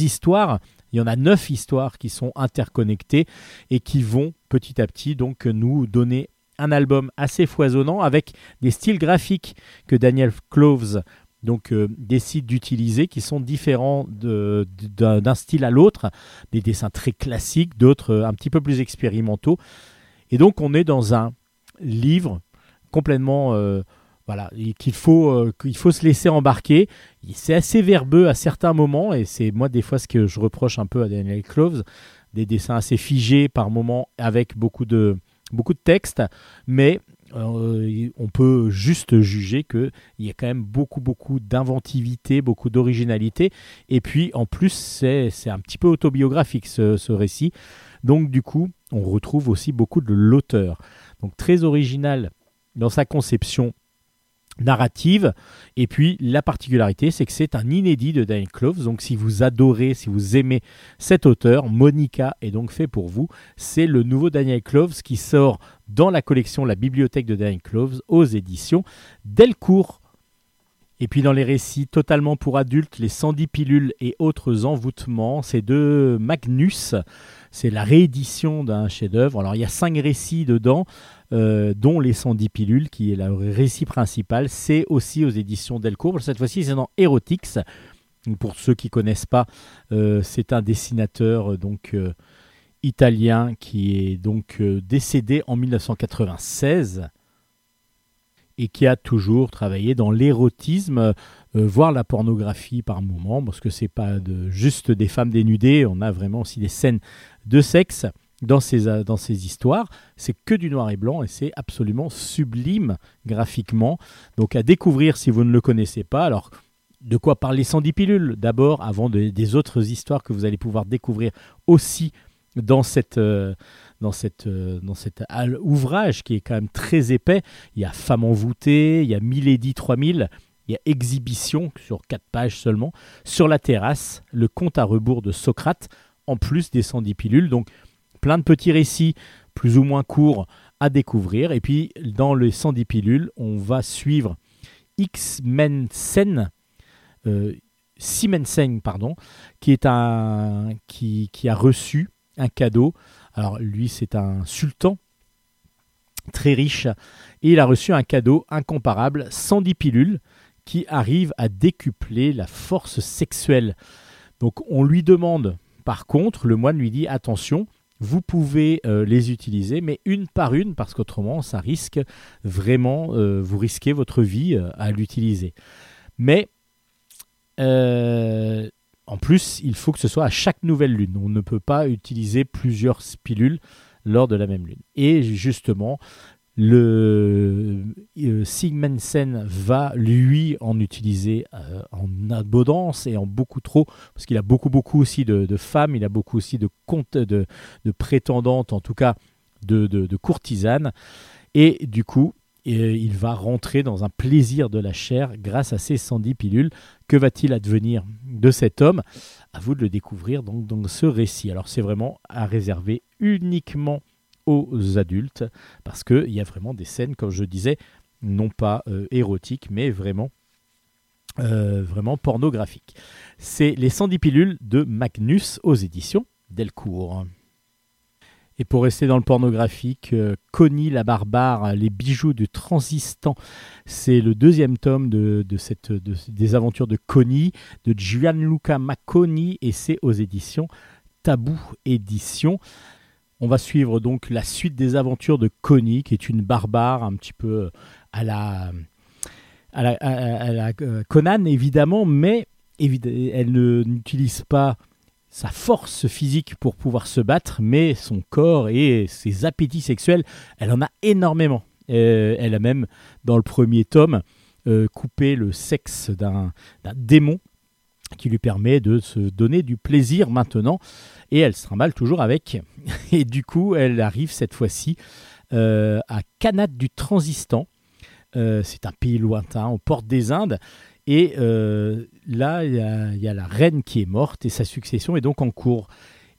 histoires. Il y en a neuf histoires qui sont interconnectées et qui vont petit à petit donc nous donner un album assez foisonnant avec des styles graphiques que Daniel Cloves donc euh, décide d'utiliser qui sont différents d'un style à l'autre, des dessins très classiques, d'autres euh, un petit peu plus expérimentaux. Et donc on est dans un livre complètement euh, voilà qu'il faut qu'il faut se laisser embarquer. C'est assez verbeux à certains moments et c'est moi des fois ce que je reproche un peu à Daniel Cloves, des dessins assez figés par moments avec beaucoup de beaucoup de textes, mais euh, on peut juste juger qu'il y a quand même beaucoup, beaucoup d'inventivité, beaucoup d'originalité. Et puis, en plus, c'est un petit peu autobiographique ce, récit. Donc, du coup, on retrouve aussi beaucoup de l'auteur. Donc, très original dans sa conception narrative. Et puis la particularité, c'est que c'est un inédit de Daniel Cloves. Donc si vous adorez, si vous aimez cet auteur, Monica est donc fait pour vous. C'est le nouveau Daniel Cloves qui sort dans la collection La Bibliothèque de Daniel Cloves aux éditions Delcourt. Et puis dans les récits totalement pour adultes, les 110 pilules et autres envoûtements, c'est de Magnus. C'est la réédition d'un chef-d'œuvre. Alors il y a cinq récits dedans. Dont Les 110 pilules, qui est le récit principal. C'est aussi aux éditions Delcourt. Cette fois-ci, c'est dans Erotix. Pour ceux qui ne connaissent pas, c'est un dessinateur donc italien qui est donc décédé en 1996 et qui a toujours travaillé dans l'érotisme, euh, voire la pornographie par moment, parce que c'est pas juste des femmes dénudées, on a vraiment aussi des scènes de sexe dans ces, euh, dans ces histoires. C'est que du noir et blanc et c'est absolument sublime graphiquement. Donc à découvrir si vous ne le connaissez pas. Alors de quoi parler 110 pilules d'abord, avant des autres histoires que vous allez pouvoir découvrir aussi dans cette, euh, dans, cette, euh, dans cet ouvrage qui est quand même très épais. Il y a Femme envoûtée, il y a Milady 3000, il y a Exhibition sur quatre pages seulement. Sur la terrasse, le compte à rebours de Socrate, en plus des 110 pilules. Donc plein de petits récits plus ou moins courts à découvrir. Et puis dans les 110 pilules, on va suivre X-Men Sen. Euh, pardon, qui, est un, qui, qui a reçu un cadeau alors lui, c'est un sultan très riche et il a reçu un cadeau incomparable, 110 pilules qui arrivent à décupler la force sexuelle. Donc on lui demande, par contre, le moine lui dit attention, vous pouvez euh, les utiliser, mais une par une, parce qu'autrement, ça risque vraiment, euh, vous risquez votre vie euh, à l'utiliser. Mais en plus, il faut que ce soit à chaque nouvelle lune. On ne peut pas utiliser plusieurs pilules lors de la même lune. Et justement, le euh, Sigmundsen va lui en utiliser euh, en abondance et en beaucoup trop, parce qu'il a beaucoup beaucoup aussi de, femmes, il a beaucoup aussi de, de, de prétendantes, en tout cas de, courtisanes. Et du coup, et il va rentrer dans un plaisir de la chair grâce à ces 110 pilules. Que va-t-il advenir de cet homme? À vous de le découvrir donc dans ce récit. Alors c'est vraiment à réserver uniquement aux adultes parce qu'il y a vraiment des scènes, comme je disais, non pas euh, érotiques, mais vraiment, euh, vraiment pornographiques. C'est les 110 pilules de Magnus aux éditions Delcourt. Et pour rester dans le pornographique, euh, Connie la barbare, les bijoux du transistant, c'est le deuxième tome de, cette, des aventures de Connie, de Gianluca Macconi, et c'est aux éditions Tabou Édition. On va suivre donc la suite des aventures de Connie, qui est une barbare un petit peu à la, à la, à la euh, Conan évidemment, mais elle n'utilise pas sa force physique pour pouvoir se battre, mais son corps et ses appétits sexuels, elle en a énormément. Euh, elle a même, dans le premier tome, euh, coupé le sexe d'un démon qui lui permet de se donner du plaisir maintenant. Et elle se trimballe toujours avec. Et du coup, elle arrive cette fois-ci euh, à Kanat du Transistan. C'est un pays lointain, aux portes des Indes. Et euh, là, il y, a la reine qui est morte et sa succession est donc en cours.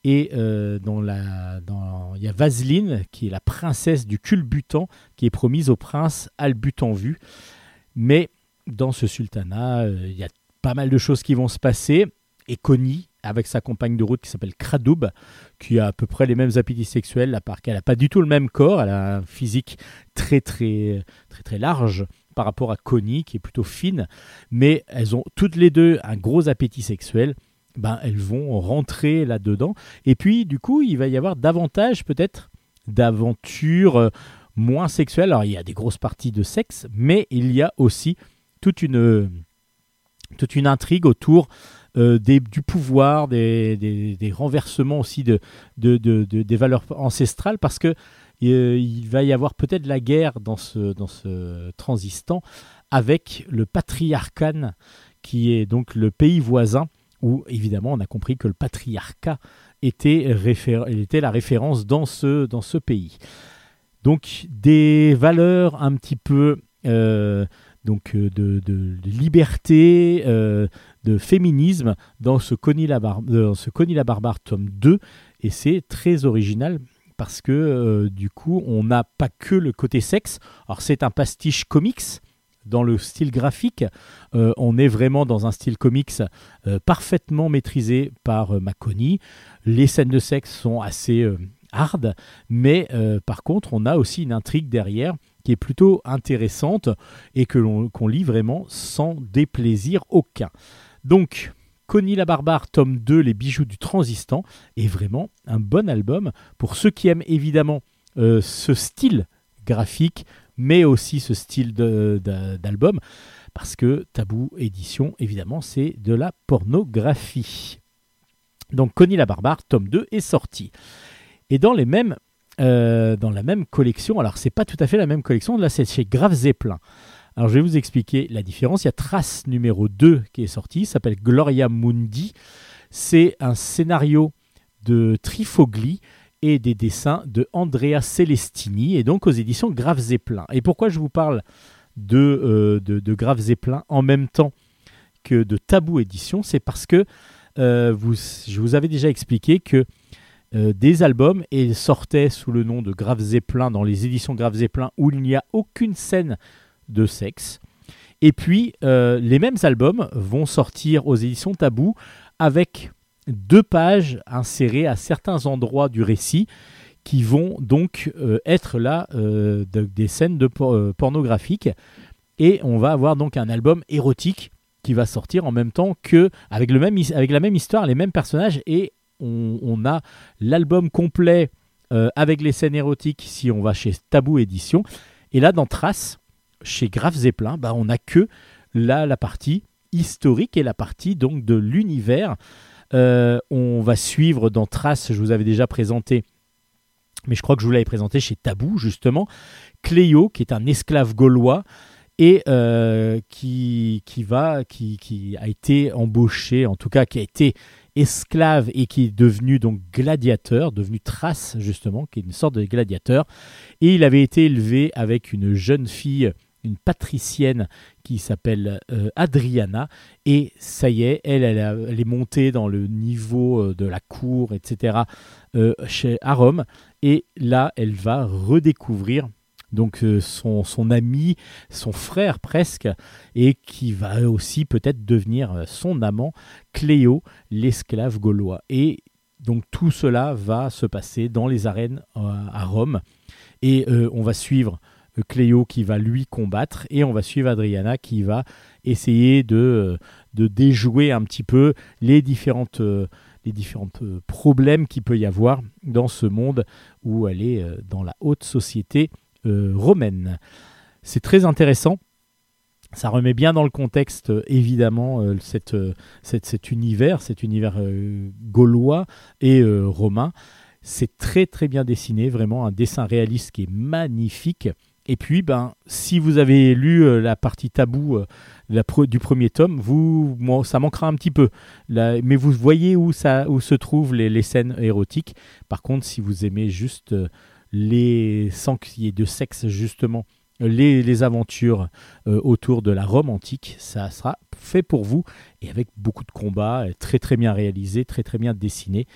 Et euh, dans la, dans, il y a Vaseline, qui est la princesse du culbutan, qui est promise au prince Albutan vu. Mais dans ce sultanat, euh, il y a pas mal de choses qui vont se passer. Et Connie, avec sa compagne de route qui s'appelle Kradoub, qui a à peu près les mêmes appétits sexuels, à part qu'elle n'a pas du tout le même corps, elle a un physique très très très très large par rapport à Connie, qui est plutôt fine, mais elles ont toutes les deux un gros appétit sexuel. Ben, elles vont rentrer là-dedans. Et puis, du coup, il va y avoir davantage peut-être d'aventures euh, moins sexuelles. Alors, il y a des grosses parties de sexe, mais il y a aussi toute une, toute une intrigue autour euh, du pouvoir, des, des, renversements aussi de, de, de, des valeurs ancestrales, parce que euh, il va y avoir peut-être la guerre dans ce, dans ce transistant avec le patriarcat qui est donc le pays voisin où évidemment on a compris que le patriarcat était, était la référence dans ce, dans ce pays. Donc des valeurs un petit peu euh, donc euh, de, liberté, de féminisme dans ce Connie la, Barbare tome 2 et c'est très original parce que euh, du coup, on n'a pas que le côté sexe. Alors, c'est un pastiche comics dans le style graphique. Euh, on est vraiment dans un style comics euh, parfaitement maîtrisé par Maconi. Les scènes de sexe sont assez, hard, mais par contre, on a aussi une intrigue derrière qui est plutôt intéressante et que l'on qu'on lit vraiment sans déplaisir aucun. Donc, Connie la Barbare, tome 2, Les bijoux du transistant, est vraiment un bon album pour ceux qui aiment évidemment euh, ce style graphique, mais aussi ce style d'album, parce que Tabou Édition, évidemment, c'est de la pornographie. Donc Connie la Barbare, tome 2, est sorti. Et dans, les mêmes, euh, dans la même collection, alors c'est pas tout à fait la même collection, là c'est chez Grave Zeppelin. Alors je vais vous expliquer la différence. Il y a Trace numéro 2 qui est sorti, s'appelle Gloria Mundi. C'est un scénario de Trifogli et des dessins de Andrea Celestini, et donc aux éditions Grave Zeppelin. Et pourquoi je vous parle de, euh, de, Grave Zeppelin en même temps que de Tabou Édition C'est parce que euh, je vous avais déjà expliqué que euh, des albums et sortaient sous le nom de Grave Zeppelin dans les éditions Grave Zeppelin où il n'y a aucune scène de sexe. Et puis, euh, les mêmes albums vont sortir aux éditions Tabou avec deux pages insérées à certains endroits du récit qui vont donc euh, être là des scènes de pornographiques. Et on va avoir donc un album érotique qui va sortir en même temps que, avec, le même, avec la même histoire, les mêmes personnages. Et on, a l'album complet avec les scènes érotiques si on va chez Tabou Édition. Et là, dans Trace, chez Graf Zeppelin, bah, on n'a que là la partie historique et la partie donc de l'univers. Euh, on va suivre dans Trace, je vous avais déjà présenté, mais je crois que je vous l'avais présenté chez Tabou justement, Cléo, qui est un esclave gaulois et euh, qui, qui, va, qui, qui, a été embauché, en tout cas qui a été esclave et qui est devenu donc gladiateur, devenu Thrace justement, qui est une sorte de gladiateur. Et il avait été élevé avec une jeune fille une patricienne qui s'appelle euh, Adriana. Et ça y est, elle, elle, est montée dans le niveau euh, de la cour, etc., euh, chez, à Rome. Et là, elle va redécouvrir donc son, son, ami, son frère presque, et qui va aussi peut-être devenir son amant, Cléo, l'esclave gaulois. Et donc tout cela va se passer dans les arènes à Rome. Et on va suivre Cléo qui va lui combattre et on va suivre Adriana qui va essayer de, euh, déjouer un petit peu les différentes euh, les différents euh, problèmes qu'il peut y avoir dans ce monde où elle est dans la haute société romaine. C'est très intéressant. Ça remet bien dans le contexte, évidemment, cette, cet univers, cet univers gaulois et romain. C'est très très bien dessiné, vraiment un dessin réaliste qui est magnifique. Et puis, ben, si vous avez lu euh, la partie tabou euh, du premier tome, vous, ça manquera un petit peu. mais vous voyez où, ça, où se trouvent les, scènes érotiques. Par contre, si vous aimez juste euh, les, sans de sexe, justement, les, aventures autour de la Rome antique, ça sera fait pour vous et avec beaucoup de combats, très très bien réalisé, très très bien dessiné.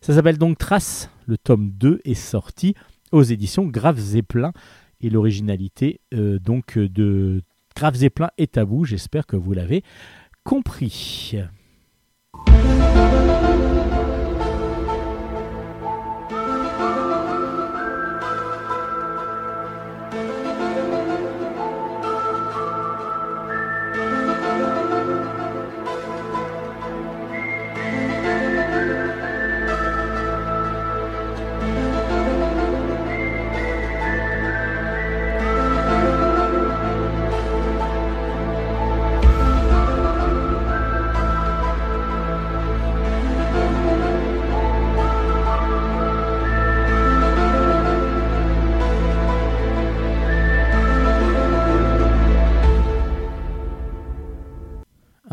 Ça s'appelle donc Trace. Le tome 2 est sorti aux éditions Graves et Plein et l'originalité euh, donc de Graves et Plein est tabou. J'espère que vous l'avez compris.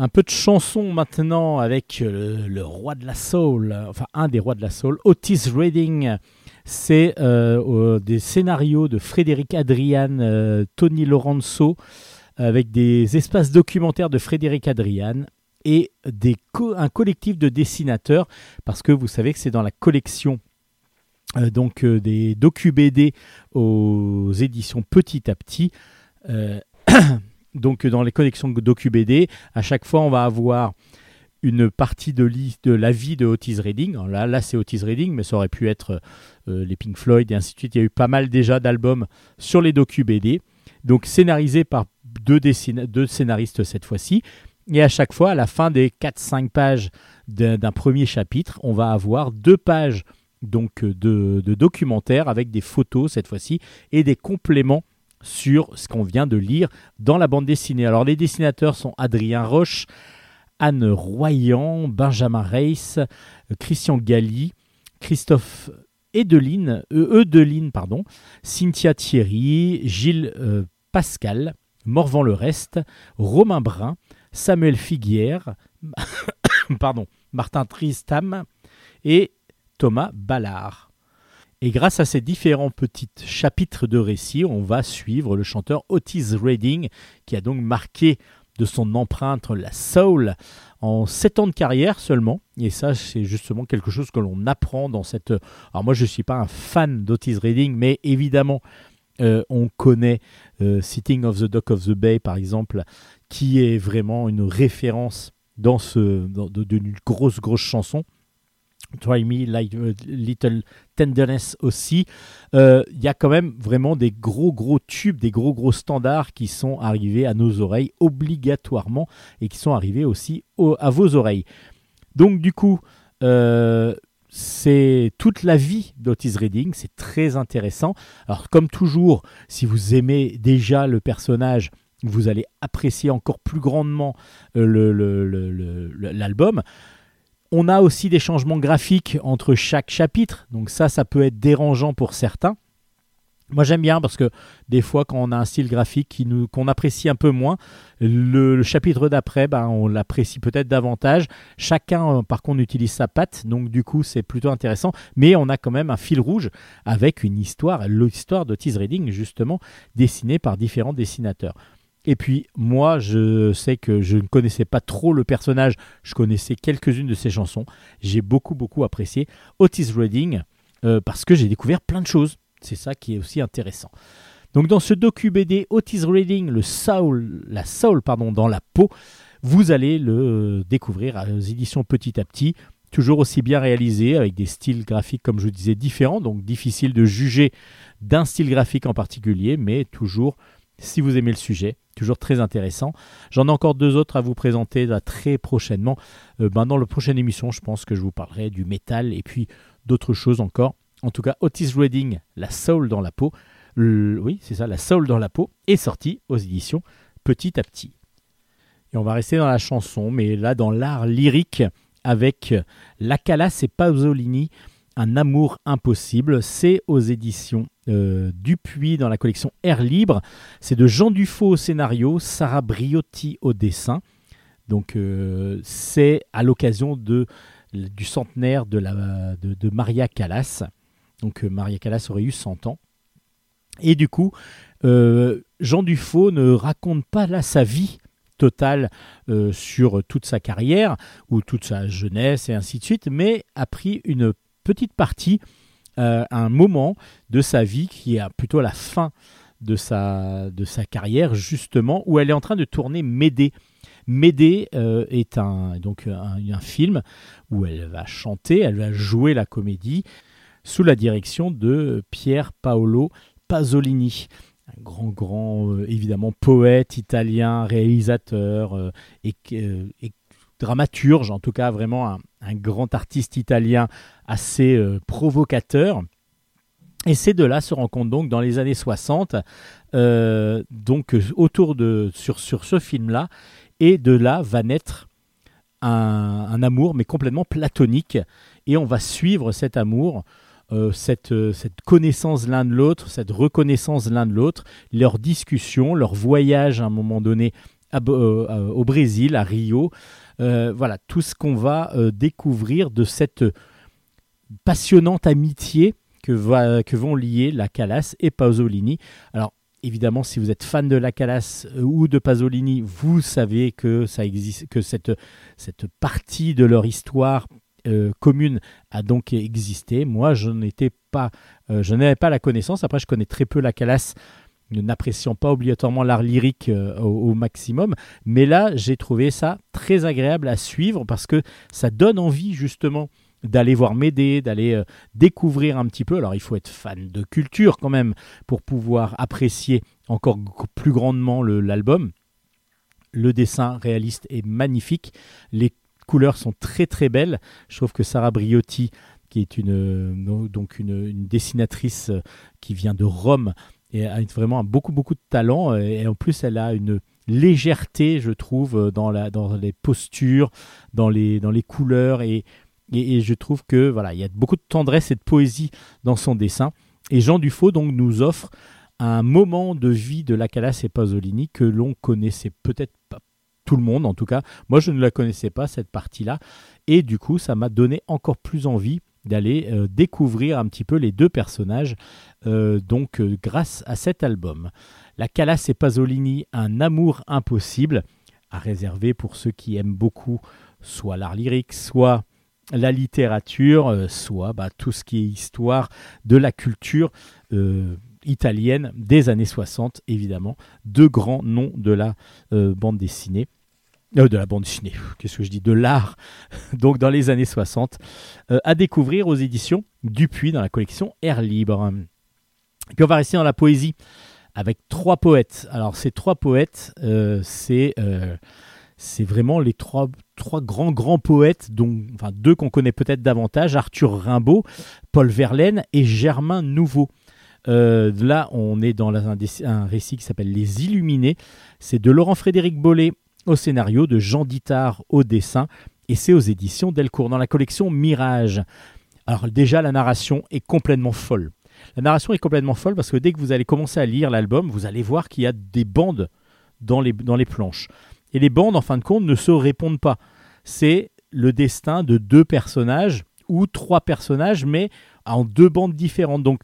Peu de chansons maintenant avec euh, le, roi de la soul, enfin un des rois de la soul, Otis Redding. C'est euh, des scénarios de Frédéric Adrian, euh, Tony Lorenzo, avec des espaces documentaires de Frédéric Adrian et un collectif de dessinateurs, parce que vous savez que c'est dans la collection donc des docu-BD aux éditions Petit à Petit. donc dans les collections DocuBD, à chaque fois on va avoir une partie de, de la vie de Otis Redding. là, là c'est Otis Redding, mais ça aurait pu être les Pink Floyd et ainsi de suite. Il y a eu pas mal déjà d'albums sur les docu BD. Donc scénarisé par deux, scénaristes cette fois-ci. Et à chaque fois, à la fin des 4-5 pages d'un premier chapitre, on va avoir deux pages donc de, de documentaire avec des photos cette fois-ci et des compléments sur ce qu'on vient de lire dans la bande dessinée. Alors les dessinateurs sont Adrien Roche, Anne Royan, Benjamin Reiss, Christian Galli, Christophe Edeline, euh, Cynthia Thierry, Gilles euh, Pascal, Morvan le Reste, Romain Brun, Samuel Figuière, pardon, Martin Tristam et Thomas Ballard. Et grâce à ces différents petits chapitres de récit, on va suivre le chanteur Otis Redding, qui a donc marqué de son empreinte la soul en 7 ans de carrière seulement. Et ça, c'est justement quelque chose que l'on apprend dans cette... Alors moi, je ne suis pas un fan d'Otis Redding, mais évidemment, euh, on connaît euh, Sitting of the Dock of the Bay, par exemple, qui est vraiment une référence dans ce d'une grosse grosse chanson. Try Me Like a Little Tenderness aussi. Euh, il y a quand même vraiment des gros gros tubes, des gros gros standards qui sont arrivés à nos oreilles obligatoirement et qui sont arrivés aussi à vos oreilles. Donc du coup, euh, c'est toute la vie d'Otis Redding, c'est très intéressant. Alors comme toujours, si vous aimez déjà le personnage, vous allez apprécier encore plus grandement euh, l'album. On a aussi des changements graphiques entre chaque chapitre, donc ça, ça peut être dérangeant pour certains. Moi j'aime bien parce que des fois quand on a un style graphique qu'on apprécie un peu moins, le, chapitre d'après ben, on l'apprécie peut-être davantage. Chacun euh, par contre utilise sa patte, donc du coup c'est plutôt intéressant. Mais on a quand même un fil rouge avec une histoire, l'histoire de Tease Reading justement dessinée par différents dessinateurs. Et puis moi, je sais que je ne connaissais pas trop le personnage, je connaissais quelques-unes de ses chansons. J'ai beaucoup beaucoup apprécié Otis Redding euh, parce que j'ai découvert plein de choses. C'est ça qui est aussi intéressant. Donc dans ce docu BD Otis Redding, le soul, la soul pardon, dans la peau, vous allez le découvrir aux éditions petit à petit. Toujours aussi bien réalisé, avec des styles graphiques, comme je vous disais, différents, donc difficile de juger d'un style graphique en particulier, mais toujours, si vous aimez le sujet, toujours très intéressant. J'en ai encore deux autres à vous présenter très prochainement. Euh, ben, dans la prochaine émission, je pense que je vous parlerai du métal et puis d'autres choses encore. En tout cas, Otis Redding, La Soul dans la peau, oui, c'est ça, La Soul dans la peau, est sorti aux éditions petit à petit. Et on va rester dans la chanson, mais là dans l'art lyrique avec La Calas et Pasolini, Un amour impossible. C'est aux éditions euh, Dupuis dans la collection Air Libre. C'est de Jean Dufaux au scénario, Sarah Briotti au dessin. Donc euh, c'est à l'occasion de, du centenaire de, Maria Callas. Donc euh, Maria Callas aurait eu 100 ans. Et du coup, Jean Dufaux ne raconte pas là sa vie totale sur toute sa carrière ou toute sa jeunesse et ainsi de suite, mais a pris une petite partie euh, un moment de sa vie qui est plutôt à la fin de sa, de sa carrière, justement, où elle est en train de tourner Médée. Médée euh, est un, donc un, film où elle va chanter, elle va jouer la comédie sous la direction de Pier Paolo Pasolini un grand, grand, euh, évidemment, poète italien, réalisateur et, et, dramaturge, en tout cas vraiment un, grand artiste italien assez euh, provocateur. Et ces deux-là se rencontrent donc dans les années 60, euh, donc euh, autour de sur, ce film-là, et de là va naître un, amour, mais complètement platonique, et on va suivre cet amour. cette, connaissance l'un de l'autre, cette reconnaissance l'un de l'autre, leur discussion, leur voyage à un moment donné au Brésil, à Rio, voilà, tout ce qu'on va euh, découvrir de cette passionnante amitié que, que vont lier la Calas et Pasolini. Alors, évidemment, si vous êtes fan de la Calas euh, ou de Pasolini, vous savez que, ça existe, que cette, cette partie de leur histoire commune a donc existé. Moi, je n'étais pas, je n'avais pas la connaissance. Après, je connais très peu la Calas n'appréciant pas obligatoirement l'art lyrique euh, au, maximum. Mais là, j'ai trouvé ça très agréable à suivre parce que ça donne envie justement d'aller voir m'aider, d'aller euh, découvrir un petit peu. Alors il faut être fan de culture quand même pour pouvoir apprécier encore plus grandement l'album. Le, dessin réaliste est magnifique. Les couleurs sont très très belles. Je trouve que Sarah Briotti, qui est euh, donc une dessinatrice qui vient de Rome, et a vraiment beaucoup beaucoup de talent euh, et en plus elle a une légèreté je trouve euh, dans, la, dans les postures dans les, dans les couleurs et, et, je trouve que voilà il y a beaucoup de tendresse et de poésie dans son dessin. Et Jean Dufaux donc nous offre un moment de vie de la Calas et Pasolini que l'on connaissait peut-être pas tout le monde en tout cas. Moi je ne la connaissais pas cette partie là et du coup ça m'a donné encore plus envie d'aller euh, découvrir un petit peu les deux personnages euh, donc euh, grâce à cet album. La Calas et Pasolini, un amour impossible, à réserver pour ceux qui aiment beaucoup soit l'art lyrique, soit la littérature, soit bah, tout ce qui est histoire de la culture italienne des années 60, évidemment, deux grands noms de la bande dessinée. Euh, de la bande dessinée, qu'est-ce que je dis, de l'art, donc dans les années 60, euh, à découvrir aux éditions Dupuis dans la collection Air Libre. Puis on va rester dans la poésie avec trois poètes. Alors ces trois poètes, euh, c'est c'est vraiment les trois, trois grands grands poètes, dont enfin deux qu'on connaît peut-être davantage, Arthur Rimbaud, Paul Verlaine et Germain Nouveau. là, on est dans un, un récit qui s'appelle Les Illuminés. C'est de Laurent Frédéric Bollet au scénario, de Jean Dittard au dessin, et c'est aux éditions Delcourt, dans la collection Mirage. Alors déjà, la narration est complètement folle. La narration est complètement folle parce que dès que vous allez commencer à lire l'album, vous allez voir qu'il y a des bandes dans les, dans les planches. Et les bandes, en fin de compte, ne se répondent pas. C'est le destin de deux personnages ou trois personnages, mais en deux bandes différentes. Donc,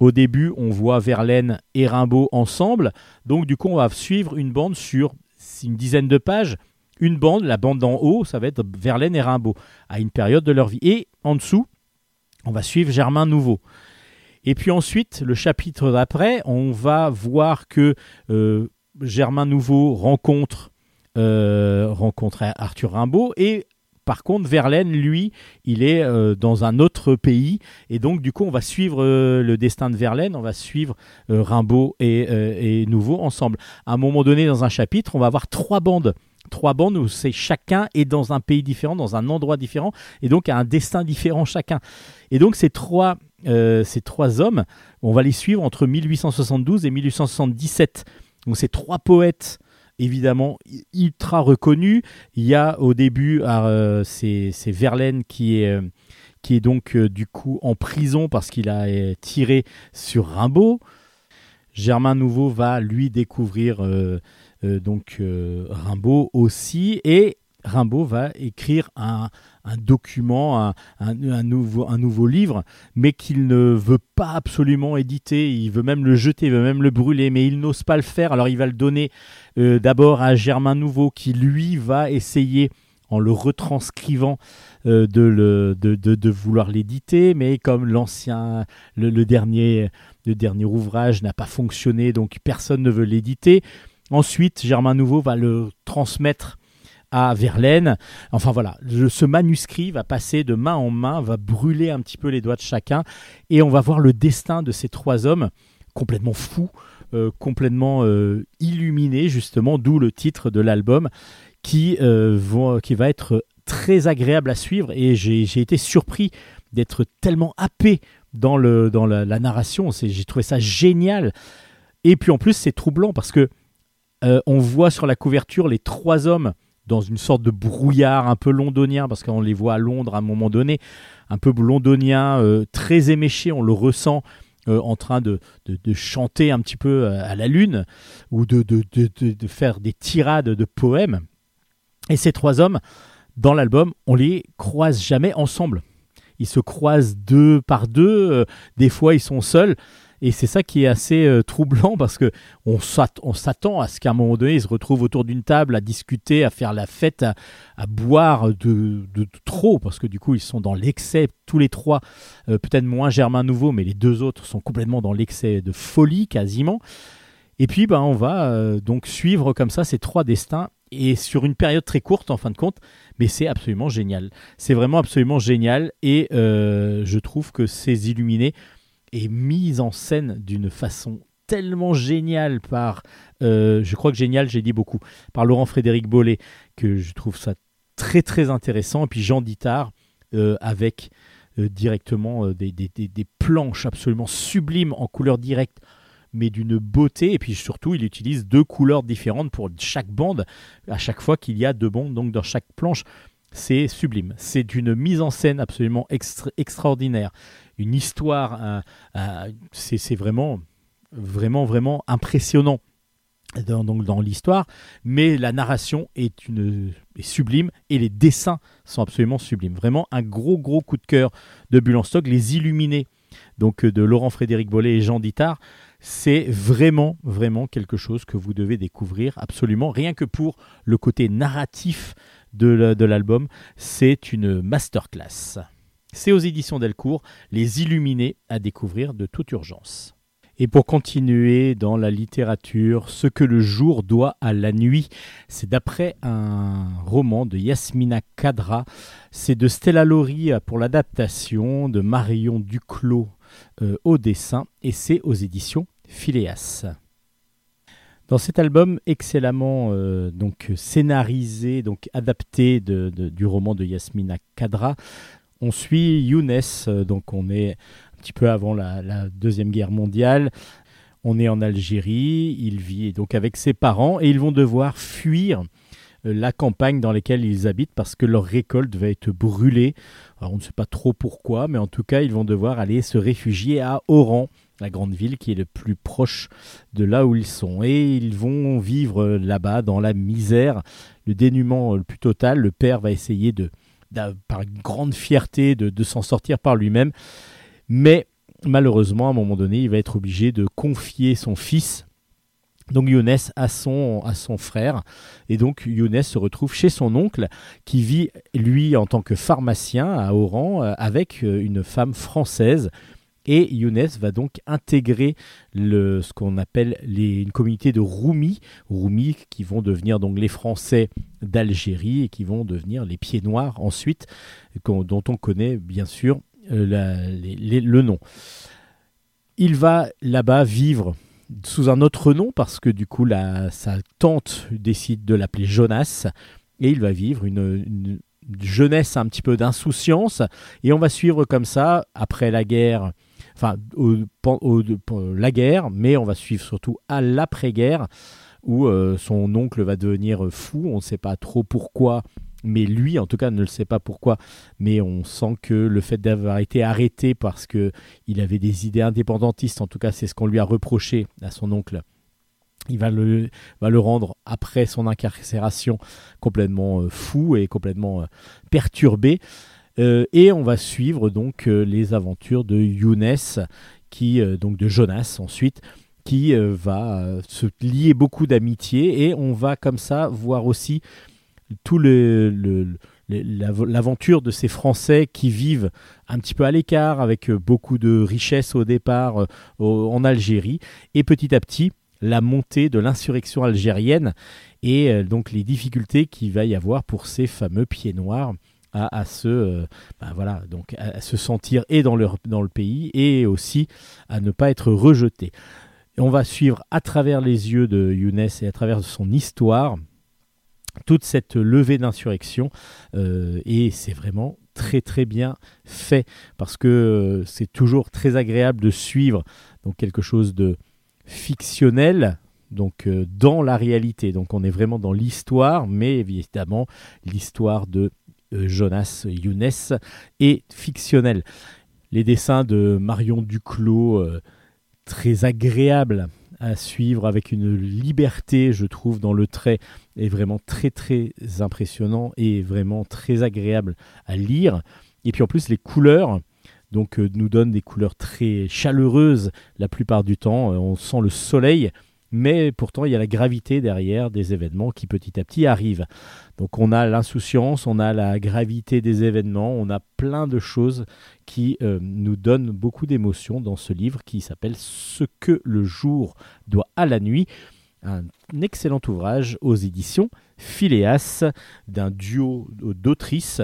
au début, on voit Verlaine et Rimbaud ensemble. Donc, du coup, on va suivre une bande sur une dizaine de pages, une bande, la bande d'en haut, ça va être Verlaine et Rimbaud, à une période de leur vie. Et en dessous, on va suivre Germain Nouveau. Et puis ensuite, le chapitre d'après, on va voir que euh, Germain Nouveau rencontre, euh, rencontre Arthur Rimbaud et par contre, Verlaine, lui, il est euh, dans un autre pays. Et donc, du coup, on va suivre euh, le destin de Verlaine, on va suivre euh, Rimbaud et, Nouveau ensemble. À un moment donné, dans un chapitre, on va avoir trois bandes. Trois bandes où c'est chacun est dans un pays différent, dans un endroit différent, et donc a un destin différent chacun. Et donc, ces trois, ces trois hommes, on va les suivre entre 1872 et 1877. Donc, ces trois poètes évidemment ultra reconnu. Il y a au début, euh, c'est Verlaine qui est, euh, qui donc euh, du coup en prison parce qu'il a tiré sur Rimbaud. Germain Nouveau va lui découvrir donc Rimbaud aussi et Rimbaud va écrire un, document, un, nouveau, livre, mais qu'il ne veut pas absolument éditer. Il veut même le jeter, il veut même le brûler, mais il n'ose pas le faire. Alors il va le donner euh, d'abord à Germain Nouveau, qui lui va essayer en le retranscrivant euh, de, vouloir l'éditer, mais comme l'ancien, le dernier ouvrage n'a pas fonctionné, donc personne ne veut l'éditer. Ensuite, Germain Nouveau va le transmettre à Verlaine. Enfin voilà, ce manuscrit va passer de main en main, va brûler un petit peu les doigts de chacun, et on va voir le destin de ces trois hommes complètement fous, euh, complètement euh, illuminés justement, d'où le titre de l'album, qui, euh, qui va être très agréable à suivre, et j'ai été surpris d'être tellement happé dans, le, dans la, narration, j'ai trouvé ça génial. Et puis en plus, c'est troublant parce que on voit sur la couverture les trois hommes dans une sorte de brouillard un peu londonien, parce qu'on les voit à Londres à un moment donné, un peu londonien, euh, très éméché, on le ressent euh, en train de, de, chanter un petit peu euh, à la lune, ou de, de, faire des tirades de poèmes. Et ces trois hommes, dans l'album, on les croise jamais ensemble. Ils se croisent deux par deux, des fois ils sont seuls, et c'est ça qui est assez euh, troublant parce que on s'attend à ce qu'à un moment donné, ils se retrouvent autour d'une table à discuter, à faire la fête, à, boire de, trop, parce que du coup, ils sont dans l'excès, tous les trois, euh, peut-être moins Germain Nouveau, mais les deux autres sont complètement dans l'excès de folie quasiment. Et puis, ben, on va euh, donc suivre comme ça ces trois destins et sur une période très courte en fin de compte, mais c'est absolument génial. C'est vraiment absolument génial et je trouve que ces illuminés est mis en scène d'une façon tellement géniale par, euh, je crois que génial, j'ai dit beaucoup, par Laurent Frédéric Bollet, que je trouve ça très très intéressant. Et puis Jean Dittard avec directement des, des, des planches absolument sublimes en couleur directe mais d'une beauté. Et puis surtout, il utilise deux couleurs différentes pour chaque bande, à chaque fois qu'il y a deux bandes, donc dans chaque planche. C'est sublime. C'est une mise en scène absolument extraordinaire. Une histoire, c'est vraiment, vraiment, vraiment impressionnant dans, l'histoire, mais la narration est, est sublime et les dessins sont absolument sublimes. Vraiment un gros, gros coup de cœur de Bulle stock. Les Illuminés, donc de Laurent Frédéric Bollet et Jean Dittard, c'est vraiment, vraiment quelque chose que vous devez découvrir absolument. Rien que pour le côté narratif de l'album, c'est une masterclass. C'est aux éditions Delcourt, Les Illuminés à découvrir de toute urgence. Et pour continuer dans la littérature, Ce que le jour doit à la nuit, c'est d'après un roman de Yasmina Kadra. C'est de Stella Laurie pour l'adaptation, de Marion Duclos euh, au dessin, et c'est aux éditions Phileas. Dans cet album excellemment euh, donc scénarisé, donc adapté du roman de Yasmina Kadra, on suit Younes, euh, donc on est un petit peu avant la, deuxième guerre mondiale. On est en Algérie, il vit donc avec ses parents et ils vont devoir fuir euh, la campagne dans laquelle ils habitent parce que leur récolte va être brûlée. on ne sait pas trop pourquoi, mais en tout cas, ils vont devoir aller se réfugier à Oran, la grande ville qui est le plus proche de là où ils sont. Et ils vont vivre là-bas dans la misère, le dénuement le plus total. Le père va essayer de, par grande fierté de, s'en sortir par lui-même. Mais malheureusement, à un moment donné, il va être obligé de confier son fils. Donc Younes à son, à son frère. Et donc Younes se retrouve chez son oncle qui vit, lui, en tant que pharmacien à Oran euh, avec euh, une femme française et Younes va donc intégrer le, ce qu'on appelle une communauté de Roumi, Roumi qui vont devenir donc les Français d'Algérie et qui vont devenir les Pieds Noirs ensuite, dont on connaît bien sûr euh, le nom. Il va là-bas vivre sous un autre nom parce que du coup la, sa tante décide de l'appeler Jonas et il va vivre une jeunesse un petit peu d'insouciance et on va suivre comme ça après la guerre enfin, la guerre, mais on va suivre surtout à l'après-guerre, où euh, son oncle va devenir fou, on ne sait pas trop pourquoi, mais lui en tout cas ne le sait pas pourquoi, mais on sent que le fait d'avoir été arrêté parce que il avait des idées indépendantistes, en tout cas c'est ce qu'on lui a reproché à son oncle, il va le, va le rendre après son incarcération complètement euh, fou et complètement euh, perturbé. Euh, et on va suivre donc euh, les aventures de Younes, qui, euh, donc de Jonas ensuite, qui va se lier beaucoup d'amitié et on va comme ça voir aussi tout l'aventure de ces Français qui vivent un petit peu à l'écart, avec beaucoup de richesses au départ en Algérie, et petit à petit la montée de l'insurrection algérienne et donc les difficultés qu'il va y avoir pour ces fameux pieds noirs à, se, euh, bah voilà, donc à, se sentir et dans le, dans le pays et aussi à ne pas être rejeté. on va suivre à travers les yeux de Younes et à travers son histoire toute cette levée d'insurrection euh, et c'est vraiment très très bien fait parce que euh, c'est toujours très agréable de suivre donc quelque chose de fictionnel donc dans la réalité donc on est vraiment dans l'histoire mais évidemment l'histoire de Jonas Younes est fictionnel. Les dessins de Marion Duclos, euh, très agréables à suivre avec une liberté, je trouve, dans le trait, est vraiment très très impressionnant et vraiment très agréable à lire. Et puis en plus, les couleurs donc, euh, nous donnent des couleurs très chaleureuses la plupart du temps. on sent le soleil, mais pourtant il y a la gravité derrière des événements qui petit à petit arrivent. Donc on a l'insouciance, on a la gravité des événements, on a plein de choses qui euh, nous donnent beaucoup d'émotions dans ce livre qui s'appelle Ce que le jour doit à la nuit un excellent ouvrage aux éditions Phileas d'un duo d'autrices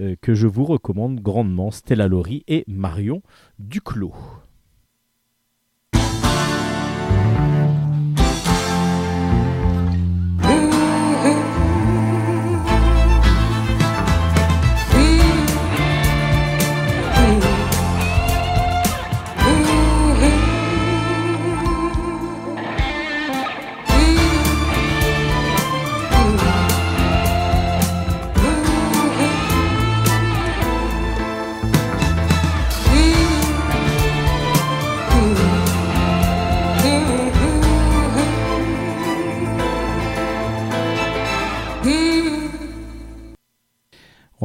euh, que je vous recommande grandement, Stella Laurie et Marion Duclos.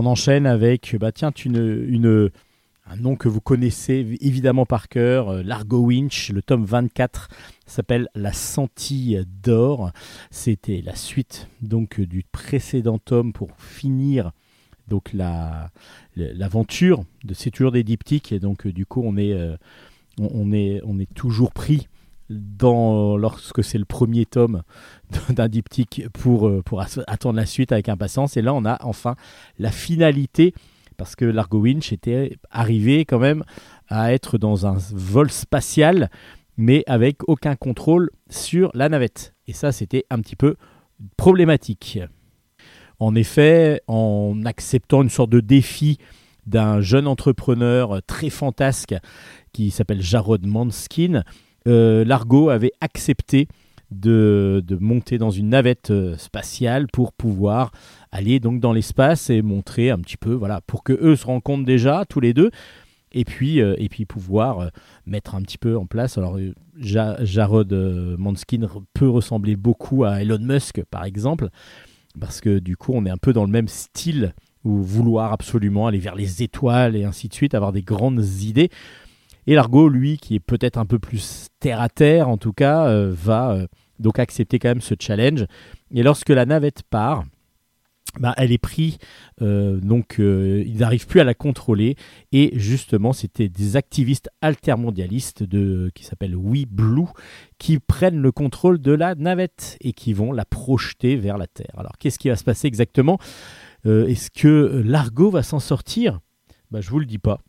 On enchaîne avec, bah un nom que vous connaissez évidemment par cœur, euh, Largo Winch, le tome 24 s'appelle La Sentille d'or. C'était la suite donc du précédent tome pour finir donc la l'aventure de c'est toujours des diptyques et donc du coup on est euh, toujours pris dans, lorsque c'est le premier tome d'un diptyque pour, euh, pour attendre la suite avec impatience. Et là, on a enfin la finalité, parce que Largo Winch était arrivé quand même à être dans un vol spatial, mais avec aucun contrôle sur la navette. Et ça, c'était un petit peu problématique. En effet, en acceptant une sorte de défi d'un jeune entrepreneur très fantasque qui s'appelle Jarod Manskin, euh, Largo avait accepté de, monter dans une navette euh, spatiale pour pouvoir aller donc dans l'espace et montrer un petit peu, voilà, pour que eux se rencontrent déjà tous les deux, et puis, euh, et puis pouvoir mettre un petit peu en place. Alors, Jarod Manskin peut ressembler beaucoup à Elon Musk, par exemple, parce que du coup, on est un peu dans le même style ou vouloir absolument aller vers les étoiles et ainsi de suite, avoir des grandes idées. Et Largo, lui, qui est peut-être un peu plus terre à terre, en tout cas, euh, va euh, donc accepter quand même ce challenge. Et lorsque la navette part, bah, elle est prise, euh, donc ils n'arrivent plus à la contrôler. Et justement, c'était des activistes altermondialistes de, qui s'appellent We Blue qui prennent le contrôle de la navette et qui vont la projeter vers la Terre. Alors, qu'est-ce qui va se passer exactement? Est-ce que Largo va s'en sortir? Bah, Je vous le dis pas.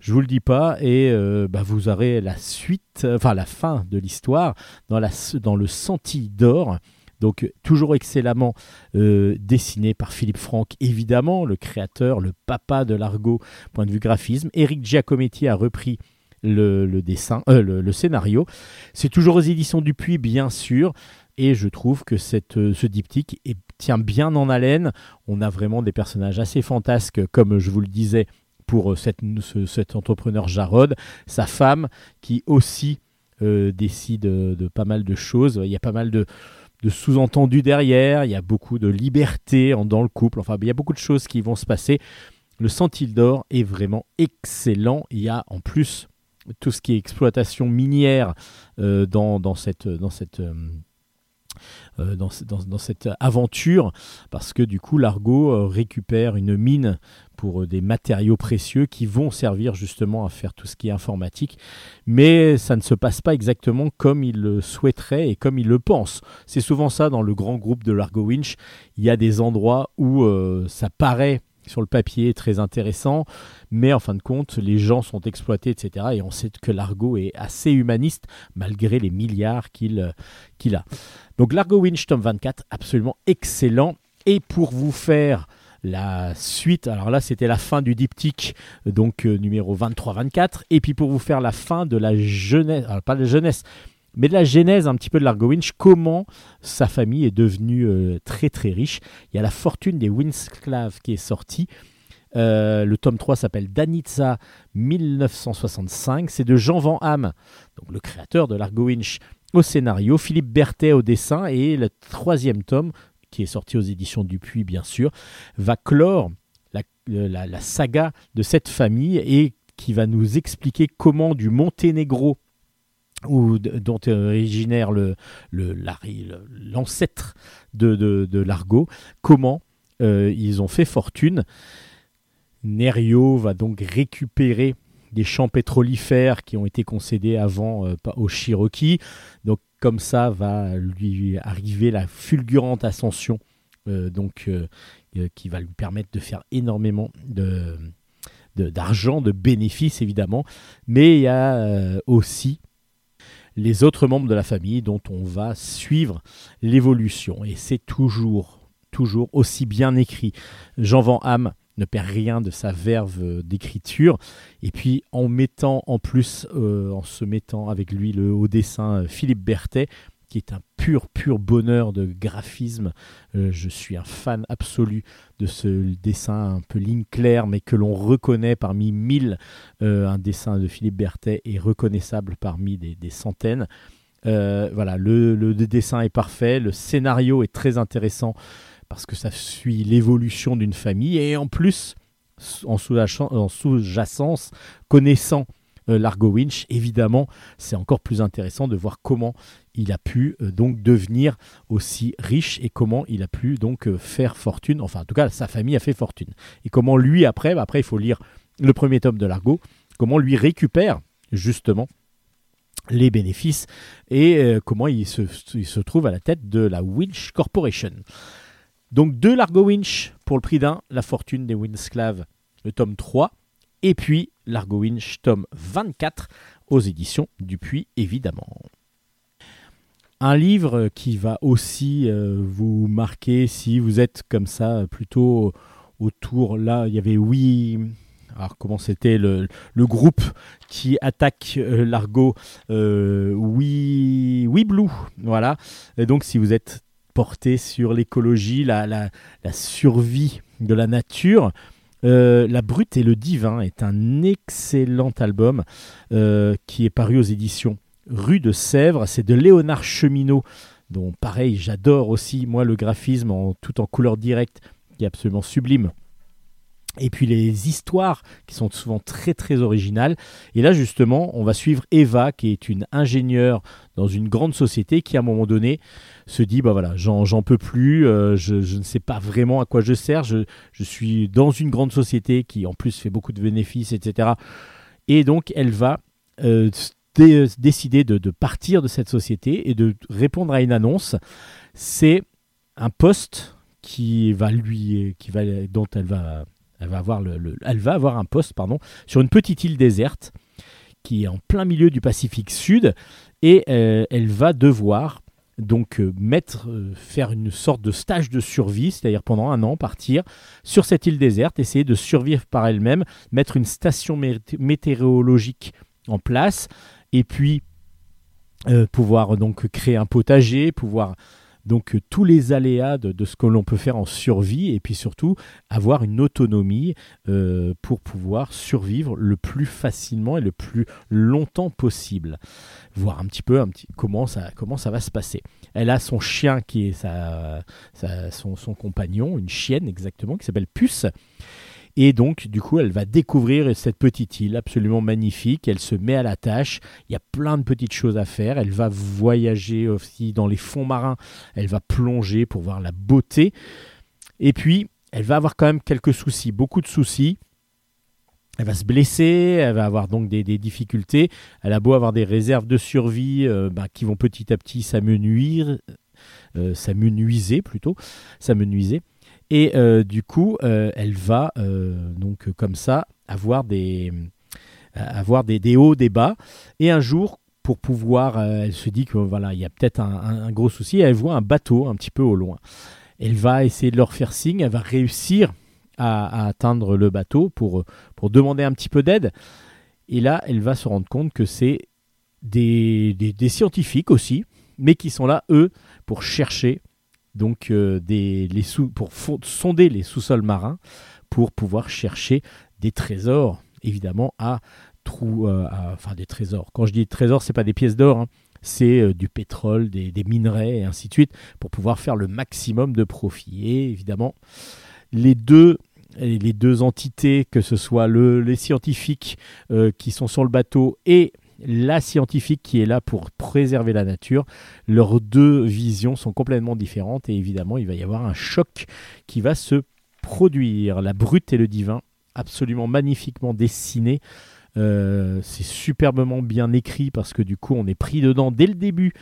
Je vous le dis pas et euh, bah, vous aurez la suite, enfin la fin de l'histoire dans, le Senti d'or. Donc toujours excellemment euh, dessiné par Philippe Franck, évidemment, le créateur, le papa de l'argot, point de vue graphisme. Eric Giacometti a repris le, dessin, euh, le, scénario. C'est toujours aux éditions Dupuis, bien sûr. Et je trouve que ce diptyque tient bien en haleine. On a vraiment des personnages assez fantasques, comme je vous le disais, pour euh, cet entrepreneur Jarod, sa femme qui aussi euh, décide de, pas mal de choses. Il y a pas mal de, sous-entendus derrière, il y a beaucoup de liberté dans le couple, enfin il y a beaucoup de choses qui vont se passer. Le Sentil d'or est vraiment excellent. Il y a en plus tout ce qui est exploitation minière euh, dans, cette, dans cette euh, dans, cette aventure, parce que du coup, l'Argo euh, récupère une mine pour euh, des matériaux précieux qui vont servir justement à faire tout ce qui est informatique, mais ça ne se passe pas exactement comme il le souhaiterait et comme il le pense. C'est souvent ça dans le grand groupe de l'Argo Winch, il y a des endroits où ça paraît sur le papier très intéressant, mais en fin de compte, les gens sont exploités, etc. Et on sait que l'Argo est assez humaniste, malgré les milliards qu'il a. Donc l'Argo Winch tome 24, absolument excellent. Et pour vous faire la suite, alors là c'était la fin du diptyque, donc euh, numéro 23-24, et puis pour vous faire la fin de la jeunesse, alors pas la jeunesse, mais de la genèse un petit peu de l'Argo Winch, comment sa famille est devenue euh, très très riche. Il y a la fortune des Winsclav qui est sortie. Euh, le tome 3 s'appelle Danitza 1965. C'est de Jean Van Ham, donc le créateur de l'Argo Winch, au scénario, Philippe Berthet au dessin, et le troisième tome, qui est sorti aux éditions Dupuis bien sûr, va clore la, saga de cette famille et qui va nous expliquer comment du Monténégro ou dont est originaire l'ancêtre de, de, l'Argo, comment ils ont fait fortune. Nerio va donc récupérer des champs pétrolifères qui ont été concédés avant aux Cherokee. Donc comme ça va lui arriver la fulgurante ascension donc qui va lui permettre de faire énormément de d'argent, de, bénéfices évidemment, mais il y a euh, aussi les autres membres de la famille dont on va suivre l'évolution. Et c'est toujours, toujours aussi bien écrit. Jean Van Ham ne perd rien de sa verve d'écriture. Et puis en mettant en plus, euh, en se mettant avec lui le haut dessin euh, Philippe Berthet, qui est un pur, pur bonheur de graphisme. Euh, je suis un fan absolu de ce dessin un peu ligne claire, mais que l'on reconnaît parmi mille. Euh, un dessin de Philippe Berthet est reconnaissable parmi des, centaines. Euh, voilà, le, dessin est parfait, le scénario est très intéressant parce que ça suit l'évolution d'une famille et en plus, en sous-jacence, connaissant Largo Winch, évidemment, c'est encore plus intéressant de voir comment il a pu euh, donc devenir aussi riche et comment il a pu donc euh, faire fortune. Enfin, en tout cas, sa famille a fait fortune. Et comment lui, après, bah, après, il faut lire le premier tome de Largo, comment lui récupère justement les bénéfices et euh, comment il se, trouve à la tête de la Winch Corporation. Donc deux Largo Winch pour le prix d'un, La fortune des Winsclaves, le tome 3, et puis Largo Winch, tome 24, aux éditions Dupuis, évidemment. Un livre qui va aussi euh, vous marquer si vous êtes comme ça plutôt autour. Là, il y avait oui. Alors comment c'était le, groupe qui attaque euh, l'argot euh, oui, oui Blue, voilà. Donc si vous êtes sur l'écologie, la, survie de la nature, La Brute et le Divin est un excellent album qui est paru aux éditions rue de Sèvres. C'est de Léonard Cheminot, dont pareil, j'adore aussi, moi, le graphisme tout en couleur directe, qui est absolument sublime. Et puis les histoires qui sont souvent très très originales. Et là justement, on va suivre Eva, qui est une ingénieure dans une grande société, qui à un moment donné se dit, bah voilà, j'en peux plus, euh, je, ne sais pas vraiment à quoi je sers, je, suis dans une grande société qui en plus fait beaucoup de bénéfices, etc. Et donc elle va euh, décider de, partir de cette société et de répondre à une annonce. C'est un poste qui va lui, qui va, dont elle va, elle va avoir un poste, sur une petite île déserte qui est en plein milieu du Pacifique Sud et euh, elle va devoir donc euh, mettre, euh, faire une sorte de stage de survie, c'est-à-dire pendant un an partir sur cette île déserte, essayer de survivre par elle-même, mettre une station météorologique en place, et puis pouvoir donc créer un potager, pouvoir donc tous les aléas de, ce que l'on peut faire en survie et puis surtout avoir une autonomie euh, pour pouvoir survivre le plus facilement et le plus longtemps possible. Voir un petit peu un petit, comment, ça, comment ça va se passer. Elle a son chien qui est son, son compagnon, une chienne exactement, qui s'appelle Puce. Et donc, du coup, elle va découvrir cette petite île absolument magnifique. Elle se met à la tâche. Il y a plein de petites choses à faire. Elle va voyager aussi dans les fonds marins. Elle va plonger pour voir la beauté. Et puis, elle va avoir quand même quelques soucis, beaucoup de soucis. Elle va se blesser, elle va avoir donc des, difficultés. Elle a beau avoir des réserves de survie euh, bah, qui vont petit à petit s'amenuire, euh, s'amenuiser plutôt, s'amenuiser. Et euh, du coup, euh, elle va euh, donc comme ça avoir des avoir des, hauts, des bas. Et un jour, pour pouvoir, elle se dit que voilà, il y a peut-être un, gros souci. Elle voit un bateau un petit peu au loin. Elle va essayer de leur faire signe. Elle va réussir à, atteindre le bateau pour pour demander un petit peu d'aide. Et là, elle va se rendre compte que c'est des, des, scientifiques aussi, mais qui sont là, eux, pour chercher donc euh, pour sonder les sous-sols marins pour pouvoir chercher des trésors, évidemment, à trou, euh, enfin des trésors. Quand je dis trésors, c'est pas des pièces d'or, hein. c'est euh, du pétrole, des, minerais et ainsi de suite, pour pouvoir faire le maximum de profit. Et évidemment, les deux entités, que ce soit le, les scientifiques qui sont sur le bateau et la scientifique qui est là pour préserver la nature. Leurs deux visions sont complètement différentes et évidemment il va y avoir un choc qui va se produire. La brute et le divin, absolument magnifiquement dessinés. Euh, c'est superbement bien écrit parce que du coup on est pris dedans dès le début.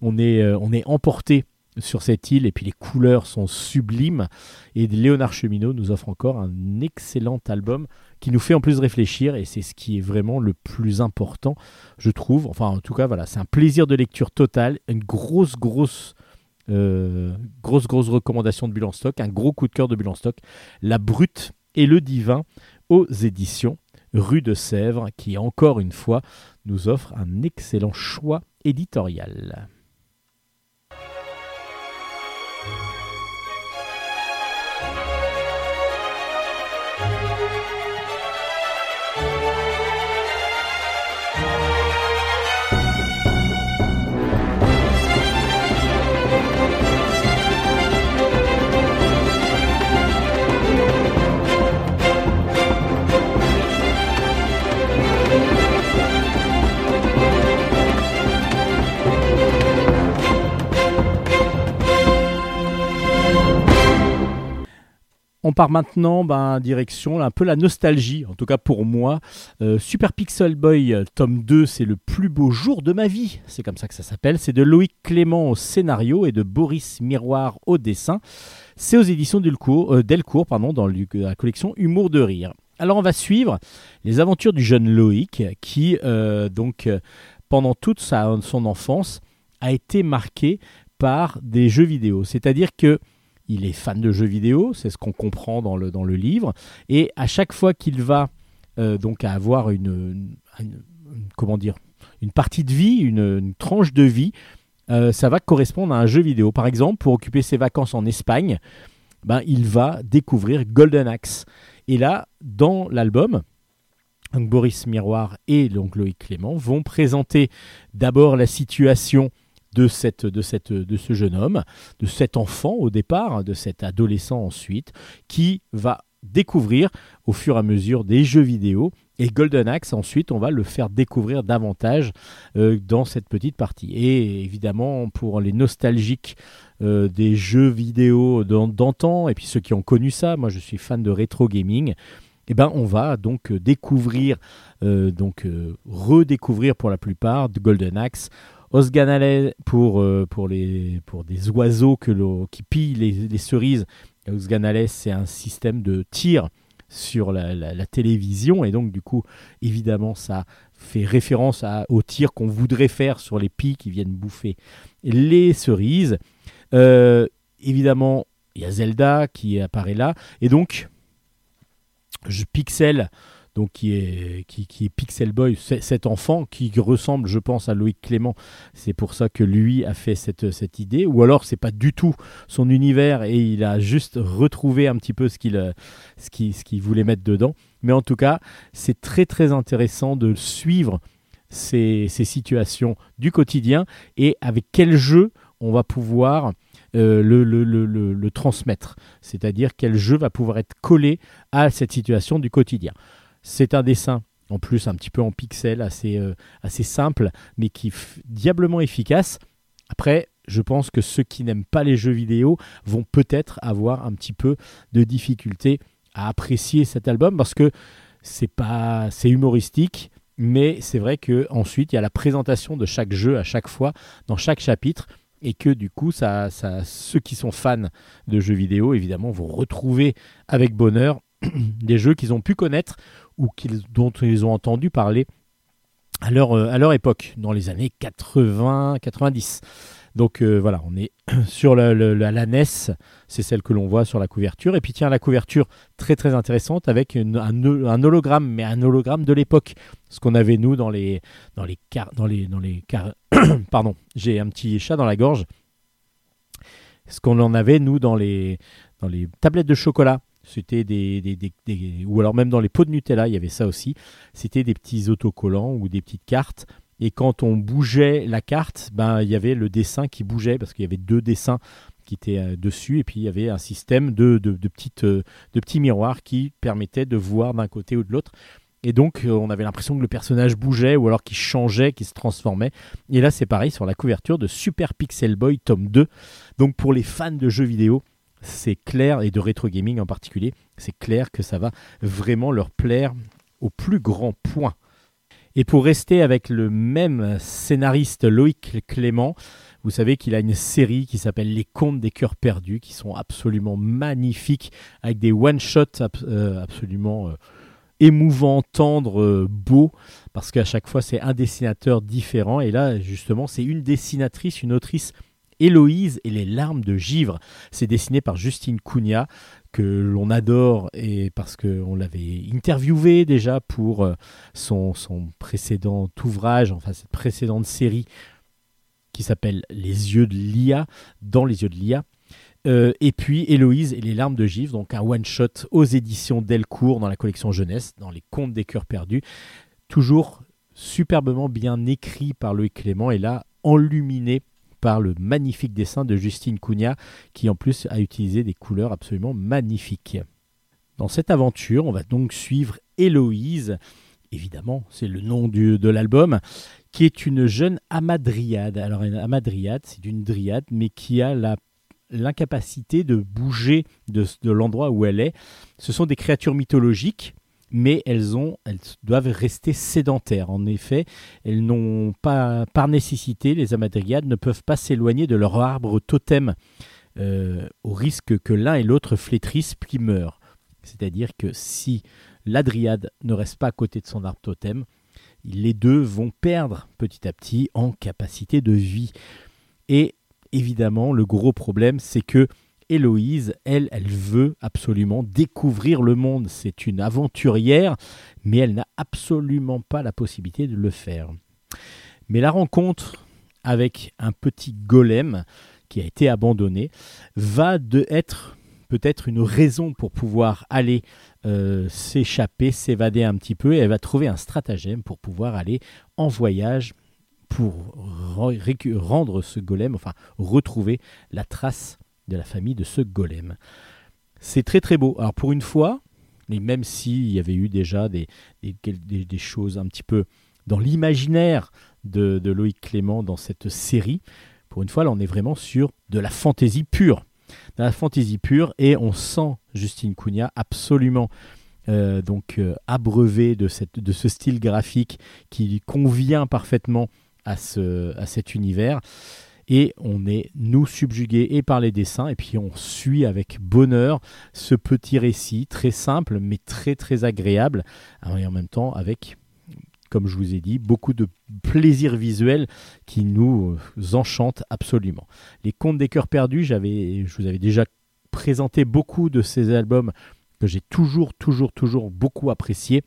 On est, euh, on est emporté sur cette île et puis les couleurs sont sublimes. Et Léonard Cheminot nous offre encore un excellent album qui nous fait en plus réfléchir et c'est ce qui est vraiment le plus important, je trouve. Enfin, en tout cas, voilà, c'est un plaisir de lecture total, une grosse, grosse. Euh, grosse grosse recommandation de Bulle stock, un gros coup de cœur de Bulle stock, La Brute et le Divin aux éditions Rue de Sèvres, qui encore une fois nous offre un excellent choix éditorial. On part maintenant ben, direction un peu la nostalgie, en tout cas pour moi. Euh, Super Pixel Boy euh, tome 2, c'est le plus beau jour de ma vie, c'est comme ça que ça s'appelle. C'est de Loïc Clément au scénario et de Boris Miroir au dessin. C'est aux éditions Delcourt, euh, Delcourt pardon, dans la collection Humour de rire. Alors on va suivre les aventures du jeune Loïc qui, donc, pendant toute son enfance, a été marqué par des jeux vidéo. C'est-à-dire que il est fan de jeux vidéo, c'est ce qu'on comprend dans le, livre. Et à chaque fois qu'il va euh, donc avoir une, partie de vie, une, tranche de vie, euh, ça va correspondre à un jeu vidéo. Par exemple, pour occuper ses vacances en Espagne, ben, il va découvrir Golden Axe. Et là, dans l'album, Boris Miroir et donc Clément vont présenter d'abord la situation de, de, de ce jeune homme, de cet enfant au départ, de cet adolescent ensuite, qui va découvrir au fur et à mesure des jeux vidéo. Et Golden Axe, ensuite, on va le faire découvrir davantage euh, dans cette petite partie. Et évidemment, pour les nostalgiques euh, des jeux vidéo d'antan, et puis ceux qui ont connu ça, moi je suis fan de rétro gaming, eh ben, on va donc découvrir, euh, donc redécouvrir pour la plupart de Golden Axe Osganale pour, euh, pour, des oiseaux qui pillent les, cerises. Osganale, c'est un système de tir sur la, télévision et donc du coup évidemment ça fait référence au tir qu'on voudrait faire sur les pies qui viennent bouffer les cerises. Euh, évidemment il y a Zelda qui apparaît là et donc je pixel donc qui est, qui, est Pixel Boy, cet enfant qui ressemble, je pense, à Loïc Clément. C'est pour ça que lui a fait cette, cette idée. Ou alors, c'est pas du tout son univers et il a juste retrouvé un petit peu ce qu'il ce ce voulait mettre dedans. Mais en tout cas, c'est très très intéressant de suivre ces, ces, situations du quotidien et avec quel jeu on va pouvoir euh, le, le, le, le, transmettre. C'est-à-dire quel jeu va pouvoir être collé à cette situation du quotidien. C'est un dessin en plus un petit peu en pixel, assez, euh, assez simple, mais qui est diablement efficace. Après, je pense que ceux qui n'aiment pas les jeux vidéo vont peut-être avoir un petit peu de difficulté à apprécier cet album parce que c'est pas c'est humoristique mais c'est vrai que ensuite il y a la présentation de chaque jeu à chaque fois dans chaque chapitre et que du coup ça, ça ceux qui sont fans de jeux vidéo évidemment vont retrouver avec bonheur des jeux qu'ils ont pu connaître ou dont ils ont entendu parler à leur, euh, époque, dans les années 80-90. Donc euh, voilà, on est sur la, NES, c'est celle que l'on voit sur la couverture. Et puis tiens, la couverture très très intéressante avec un, hologramme, mais un hologramme de l'époque. Ce qu'on avait nous dans les dans les dans les dans les pardon, j'ai un petit chat dans la gorge. Ce qu'on en avait nous dans les dans les tablettes de chocolat c'était des, des, ou alors même dans les pots de Nutella, il y avait ça aussi. C'était des petits autocollants ou des petites cartes. Et quand on bougeait la carte, ben il y avait le dessin qui bougeait parce qu'il y avait deux dessins qui étaient euh, dessus et puis il y avait un système de, de, petites, euh, de petits miroirs qui permettaient de voir d'un côté ou de l'autre. Et donc, euh, on avait l'impression que le personnage bougeait ou alors qu'il changeait, qu'il se transformait. Et là, c'est pareil sur la couverture de Super Pixel Boy tome 2. Donc, pour les fans de jeux vidéo, c'est clair, et de rétro gaming en particulier, c'est clair que ça va vraiment leur plaire au plus grand point. Et pour rester avec le même scénariste Loïc Clément, vous savez qu'il a une série qui s'appelle Les Contes des Cœurs Perdus, qui sont absolument magnifiques, avec des one-shots euh, absolument... Euh, émouvant, tendre, euh, beau, parce qu'à chaque fois c'est un dessinateur différent. Et là, justement, c'est une dessinatrice, une autrice, Héloïse et les larmes de givre. C'est dessiné par Justine Cunha, que l'on adore, et parce qu'on l'avait interviewé déjà pour euh, son, son précédent ouvrage, enfin cette précédente série qui s'appelle Les yeux de Lia, dans les yeux de Lia. Euh, et puis Héloïse et les larmes de Givre, donc un one-shot aux éditions Delcourt dans la collection jeunesse, dans les contes des cœurs perdus. Toujours superbement bien écrit par Loïc Clément et là enluminé par le magnifique dessin de Justine Cunha qui en plus a utilisé des couleurs absolument magnifiques. Dans cette aventure, on va donc suivre Héloïse, évidemment, c'est le nom du, de l'album, qui est une jeune amadriade. Alors, une amadriade, c'est une dryade, mais qui a l'incapacité de bouger de, l'endroit où elle est. Ce sont des créatures mythologiques, mais elles, doivent rester sédentaires. En effet, elles n'ont pas, par nécessité, les amadriades ne peuvent pas s'éloigner de leur arbre totem, euh, au risque que l'un et l'autre flétrissent puis meurent. C'est-à-dire que si l'adriade ne reste pas à côté de son arbre totem, les deux vont perdre petit à petit en capacité de vie. Et évidemment, le gros problème, c'est que Héloïse, elle, elle veut absolument découvrir le monde. C'est une aventurière, mais elle n'a absolument pas la possibilité de le faire. Mais la rencontre avec un petit golem qui a été abandonné va de être peut-être une raison pour pouvoir aller euh, s'échapper, s'évader un petit peu, et elle va trouver un stratagème pour pouvoir aller en voyage pour rendre ce golem, enfin retrouver la trace de la famille de ce golem. C'est très très beau. Alors pour une fois, et même s'il y avait eu déjà des, des, choses un petit peu dans l'imaginaire de, Loïc Clément dans cette série, pour une fois là on est vraiment sur de la fantaisie pure. De la fantaisie pure et on sent Justine Cunha absolument euh, donc euh, abreuvé de, cette, de ce style graphique qui convient parfaitement à, ce, à cet univers. Et on est, nous, subjugués et par les dessins, et puis on suit avec bonheur ce petit récit très simple, mais très très agréable, et en même temps avec comme je vous ai dit, beaucoup de plaisir visuel qui nous enchante absolument. Les Contes des Cœurs Perdus, je vous avais déjà présenté beaucoup de ces albums que j'ai toujours, toujours, toujours beaucoup appréciés.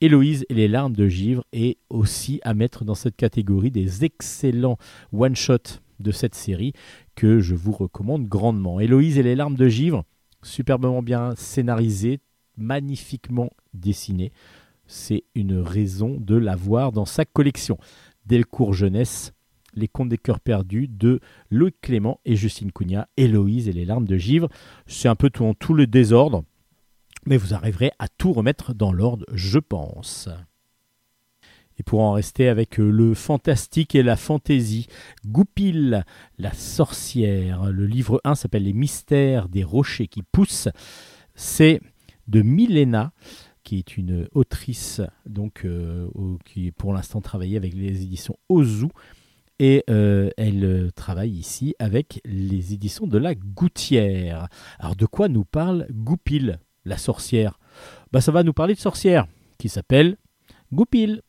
Héloïse et les larmes de givre est aussi à mettre dans cette catégorie des excellents one-shots de cette série que je vous recommande grandement. Héloïse et les larmes de givre, superbement bien scénarisé, magnifiquement dessiné. C'est une raison de l'avoir dans sa collection. Delcourt Jeunesse, Les Contes des Cœurs Perdus de Loïc Clément et Justine Cunha, Héloïse et les larmes de givre. C'est un peu tout en tout le désordre mais vous arriverez à tout remettre dans l'ordre, je pense. Et pour en rester avec le fantastique et la fantaisie, Goupil, la sorcière. Le livre 1 s'appelle Les mystères des rochers qui poussent. C'est de Milena, qui est une autrice donc euh, qui pour l'instant travaille avec les éditions Ozu. Et euh, elle travaille ici avec les éditions de la Gouttière. Alors de quoi nous parle Goupil la sorcière? Bah, Ça va nous parler de sorcière qui s'appelle Goupil.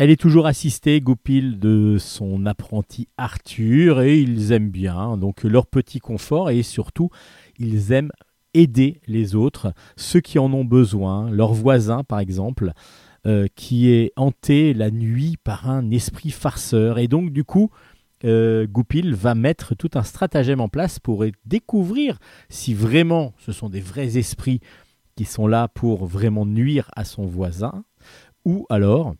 Elle est toujours assistée, Goupil, de son apprenti Arthur, et ils aiment bien donc leur petit confort, et surtout, ils aiment aider les autres, ceux qui en ont besoin, leurs voisins par exemple, euh, qui est hanté la nuit par un esprit farceur. Et donc du coup, euh, Goupil va mettre tout un stratagème en place pour découvrir si vraiment ce sont des vrais esprits qui sont là pour vraiment nuire à son voisin, ou alors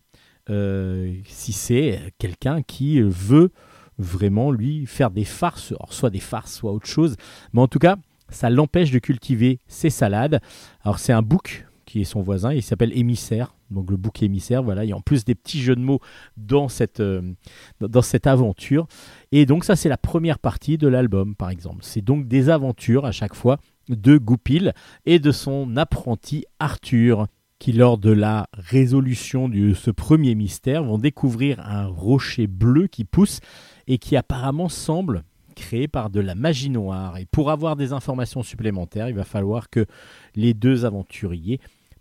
euh, si c'est quelqu'un qui veut vraiment lui faire des farces, soit des farces, soit autre chose, mais en tout cas, ça l'empêche de cultiver ses salades. Alors c'est un book qui est son voisin. Il s'appelle Émissaire, donc le bouc émissaire. Voilà, il y a en plus des petits jeux de mots dans cette, dans cette aventure. Et donc ça, c'est la première partie de l'album, par exemple. C'est donc des aventures à chaque fois de Goupil et de son apprenti Arthur qui, lors de la résolution de ce premier mystère, vont découvrir un rocher bleu qui pousse et qui apparemment semble créé par de la magie noire. Et pour avoir des informations supplémentaires, il va falloir que les deux aventuriers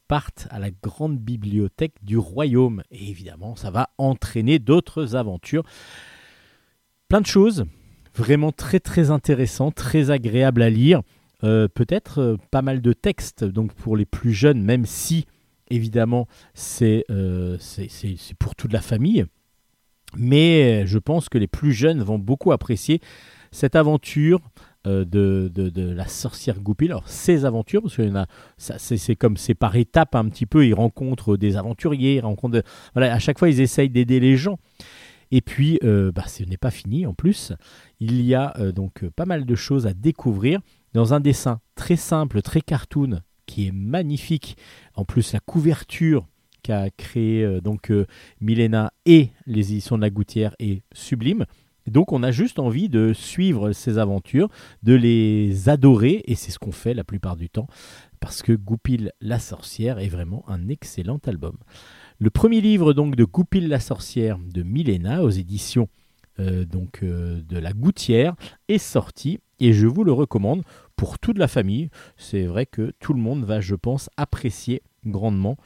partent à la grande bibliothèque du royaume. Et évidemment, ça va entraîner d'autres aventures. Plein de choses, vraiment très très intéressant, très agréable à lire. Euh, peut-être euh, pas mal de textes, donc pour les plus jeunes, même si évidemment, euh, c'est pour toute la famille. Mais je pense que les plus jeunes vont beaucoup apprécier cette aventure euh, de, la sorcière Goupil. Alors, ces aventures, parce que c'est comme c'est par étapes un petit peu, ils rencontrent des aventuriers, ils rencontrent. voilà, à chaque fois, ils essayent d'aider les gens. Et puis, euh, bah, ce n'est pas fini en plus. Il y a donc pas mal de choses à découvrir dans un dessin très simple, très cartoon, qui est magnifique. En plus, la couverture qu'a créé euh, donc euh, Milena et les éditions de la Gouttière est sublime. Donc on a juste envie de suivre ces aventures, de les adorer, et c'est ce qu'on fait la plupart du temps, parce que Goupil la sorcière est vraiment un excellent album. Le premier livre donc de Goupil la sorcière de Milena aux éditions euh, donc de la Gouttière est sorti et je vous le recommande pour toute la famille. C'est vrai que tout le monde va, je pense, apprécier grandement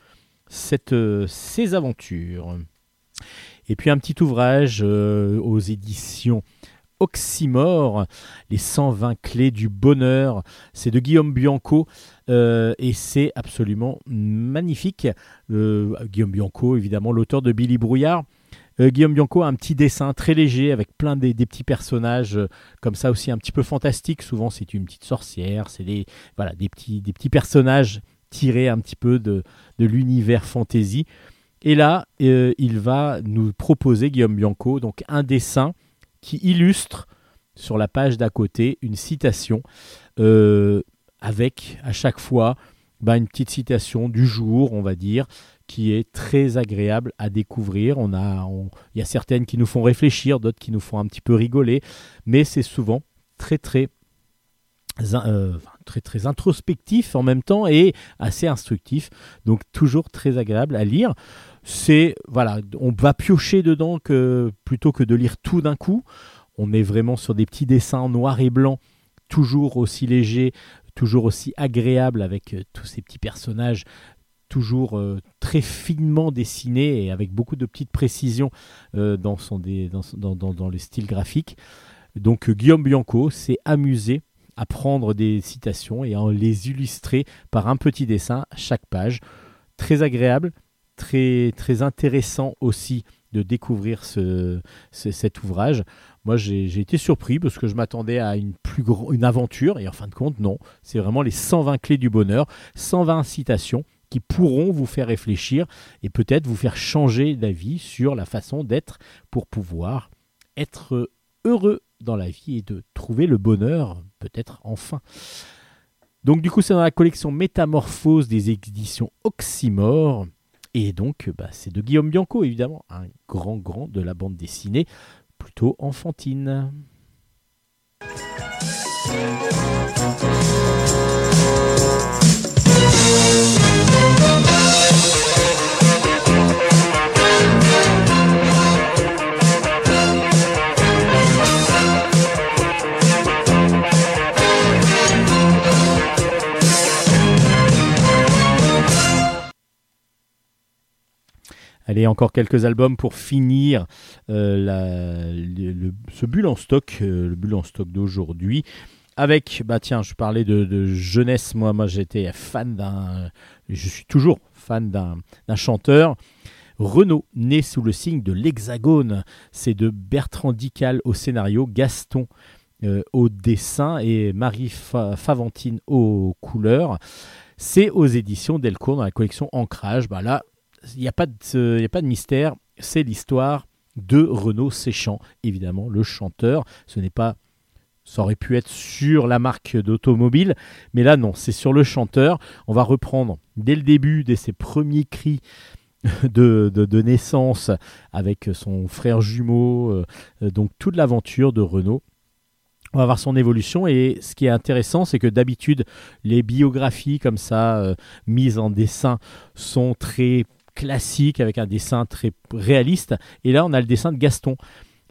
cette, euh, ces aventures. Et puis un petit ouvrage euh, aux éditions Oxymore, les 120 clés du bonheur. C'est de Guillaume Bianco euh, et c'est absolument magnifique. Guillaume Bianco, évidemment, l'auteur de Billy Brouillard. Euh, Guillaume Bianco a un petit dessin très léger avec plein des, petits personnages euh, comme ça aussi un petit peu fantastiques. Souvent c'est une petite sorcière, c'est des, voilà, des, petits, des petits personnages tirés un petit peu de, l'univers fantasy. Et là, euh, il va nous proposer, Guillaume Bianco, donc un dessin qui illustre sur la page d'à côté une citation avec à chaque fois bah, une petite citation du jour, on va dire, qui est très agréable à découvrir. On a, il y a certaines qui nous font réfléchir, d'autres qui nous font un petit peu rigoler, mais c'est souvent très très euh, très très introspectif en même temps et assez instructif, donc toujours très agréable à lire. C'est voilà, on va piocher dedans plutôt que de lire tout d'un coup. On est vraiment sur des petits dessins noir et blanc, toujours aussi légers, toujours aussi agréable avec euh, tous ces petits personnages toujours euh, très finement dessiné et avec beaucoup de petites précisions euh, dans, son dans, dans, le style graphique. Donc euh, Guillaume Bianco s'est amusé à prendre des citations et à les illustrer par un petit dessin à chaque page. Très agréable, très, très intéressant aussi de découvrir ce, cet ouvrage. Moi, j'ai été surpris parce que je m'attendais à une plus une aventure et en fin de compte, non. C'est vraiment les 120 clés du bonheur, 120 citations qui pourront vous faire réfléchir et peut-être vous faire changer d'avis sur la façon d'être pour pouvoir être heureux dans la vie et de trouver le bonheur peut-être enfin. Donc du coup c'est dans la collection Métamorphose des éditions Oxymore et donc bah, c'est de Guillaume Bianco évidemment, un grand grand de la bande dessinée plutôt enfantine. Allez, encore quelques albums pour finir euh, ce bulle en stock, euh, le bulle en stock d'aujourd'hui. Avec, bah tiens, je parlais de, jeunesse, moi, moi j'étais fan d'un, je suis toujours fan d'un chanteur. Renaud, né sous le signe de l'Hexagone, c'est de Bertrand Dical au scénario, Gaston euh, au dessin et Marie Favantine aux couleurs. C'est aux éditions Delcourt dans la collection Ancrage. Bah là, il n'y a, pas de, a pas de mystère, c'est l'histoire de Renaud Séchant, évidemment, le chanteur. Ce n'est pas Ça aurait pu être sur la marque d'automobile, mais là non, c'est sur le chanteur. On va reprendre dès le début, dès ses premiers cris de, naissance avec son frère jumeau, euh, donc toute l'aventure de Renault. On va voir son évolution et ce qui est intéressant, c'est que d'habitude, les biographies comme ça, euh, mises en dessin, sont très classiques avec un dessin très réaliste. Et là, on a le dessin de Gaston.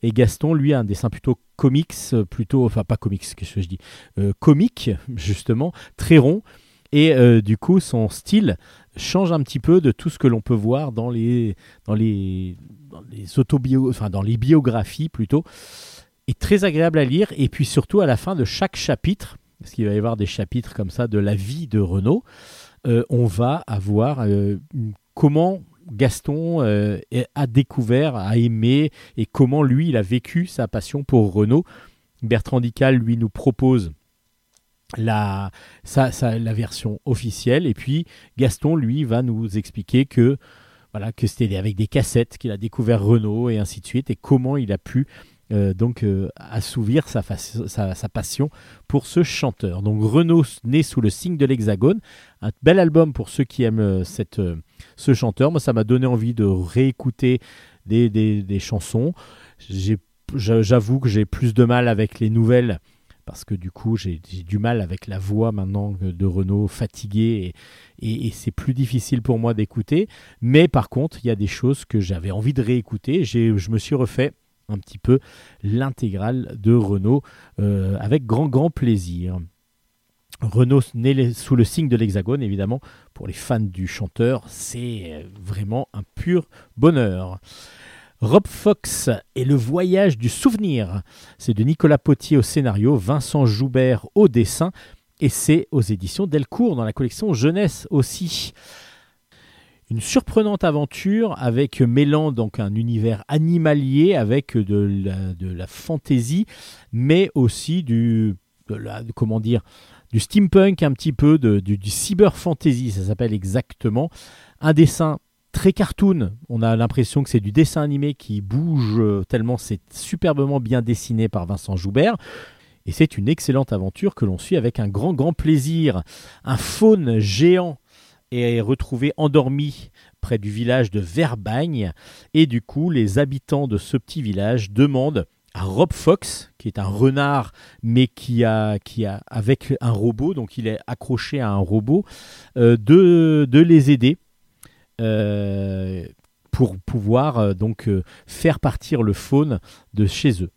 Et Gaston, lui, a un dessin plutôt comics, plutôt, enfin pas comics, qu'est-ce que je dis, euh, comique, justement, très rond. Et euh, du coup, son style change un petit peu de tout ce que l'on peut voir dans les, dans les, dans les enfin dans les biographies plutôt. Est très agréable à lire. Et puis surtout, à la fin de chaque chapitre, parce qu'il va y avoir des chapitres comme ça de la vie de Renault, euh, on va avoir comment Gaston euh, a découvert, a aimé et comment lui il a vécu sa passion pour Renault. Bertrand Dical lui nous propose la, la version officielle et puis Gaston lui va nous expliquer que voilà que c'était avec des cassettes qu'il a découvert Renault et ainsi de suite et comment il a pu euh, donc euh, assouvir sa, passion pour ce chanteur. Donc Renault né sous le signe de l'Hexagone, un bel album pour ceux qui aiment cette ce chanteur. Moi, ça m'a donné envie de réécouter des, chansons. J'avoue que j'ai plus de mal avec les nouvelles parce que du coup j'ai du mal avec la voix maintenant de Renault fatigué et, et, c'est plus difficile pour moi d'écouter. Mais par contre, il y a des choses que j'avais envie de réécouter. Je me suis refait un petit peu l'intégrale de Renault euh, avec grand grand plaisir. Renault né sous le signe de l'Hexagone, évidemment, pour les fans du chanteur, c'est vraiment un pur bonheur. Rob Fox et le voyage du souvenir. C'est de Nicolas Potier au scénario, Vincent Joubert au dessin, et c'est aux éditions Delcourt dans la collection Jeunesse aussi. Une surprenante aventure avec mêlant donc un univers animalier avec de la, de fantaisie, mais aussi du comment dire du steampunk, un petit peu de, du, cyber fantasy, ça s'appelle exactement. Un dessin très cartoon. On a l'impression que c'est du dessin animé qui bouge euh, tellement c'est superbement bien dessiné par Vincent Joubert. Et c'est une excellente aventure que l'on suit avec un grand, grand plaisir. Un faune géant est retrouvé endormi près du village de Verbagne. Et du coup, les habitants de ce petit village demandent à Rob Fox, qui est un renard, mais qui a, qui a avec un robot, donc il est accroché à un robot, euh, de, de, les aider euh, pour pouvoir euh, donc faire partir le faune de chez eux.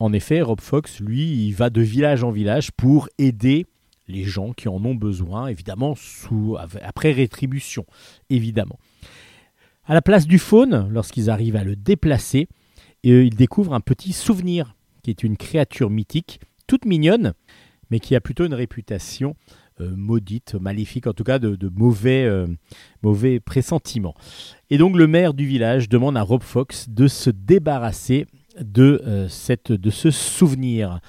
En effet, Rob Fox, lui, il va de village en village pour aider les gens qui en ont besoin, évidemment, sous, après rétribution, évidemment. À la place du faune, lorsqu'ils arrivent à le déplacer, et euh, il découvre un petit souvenir, qui est une créature mythique, toute mignonne, mais qui a plutôt une réputation euh, maudite, maléfique, en tout cas de, mauvais, euh, mauvais pressentiments. Et donc le maire du village demande à Rob Fox de se débarrasser de, de ce souvenir.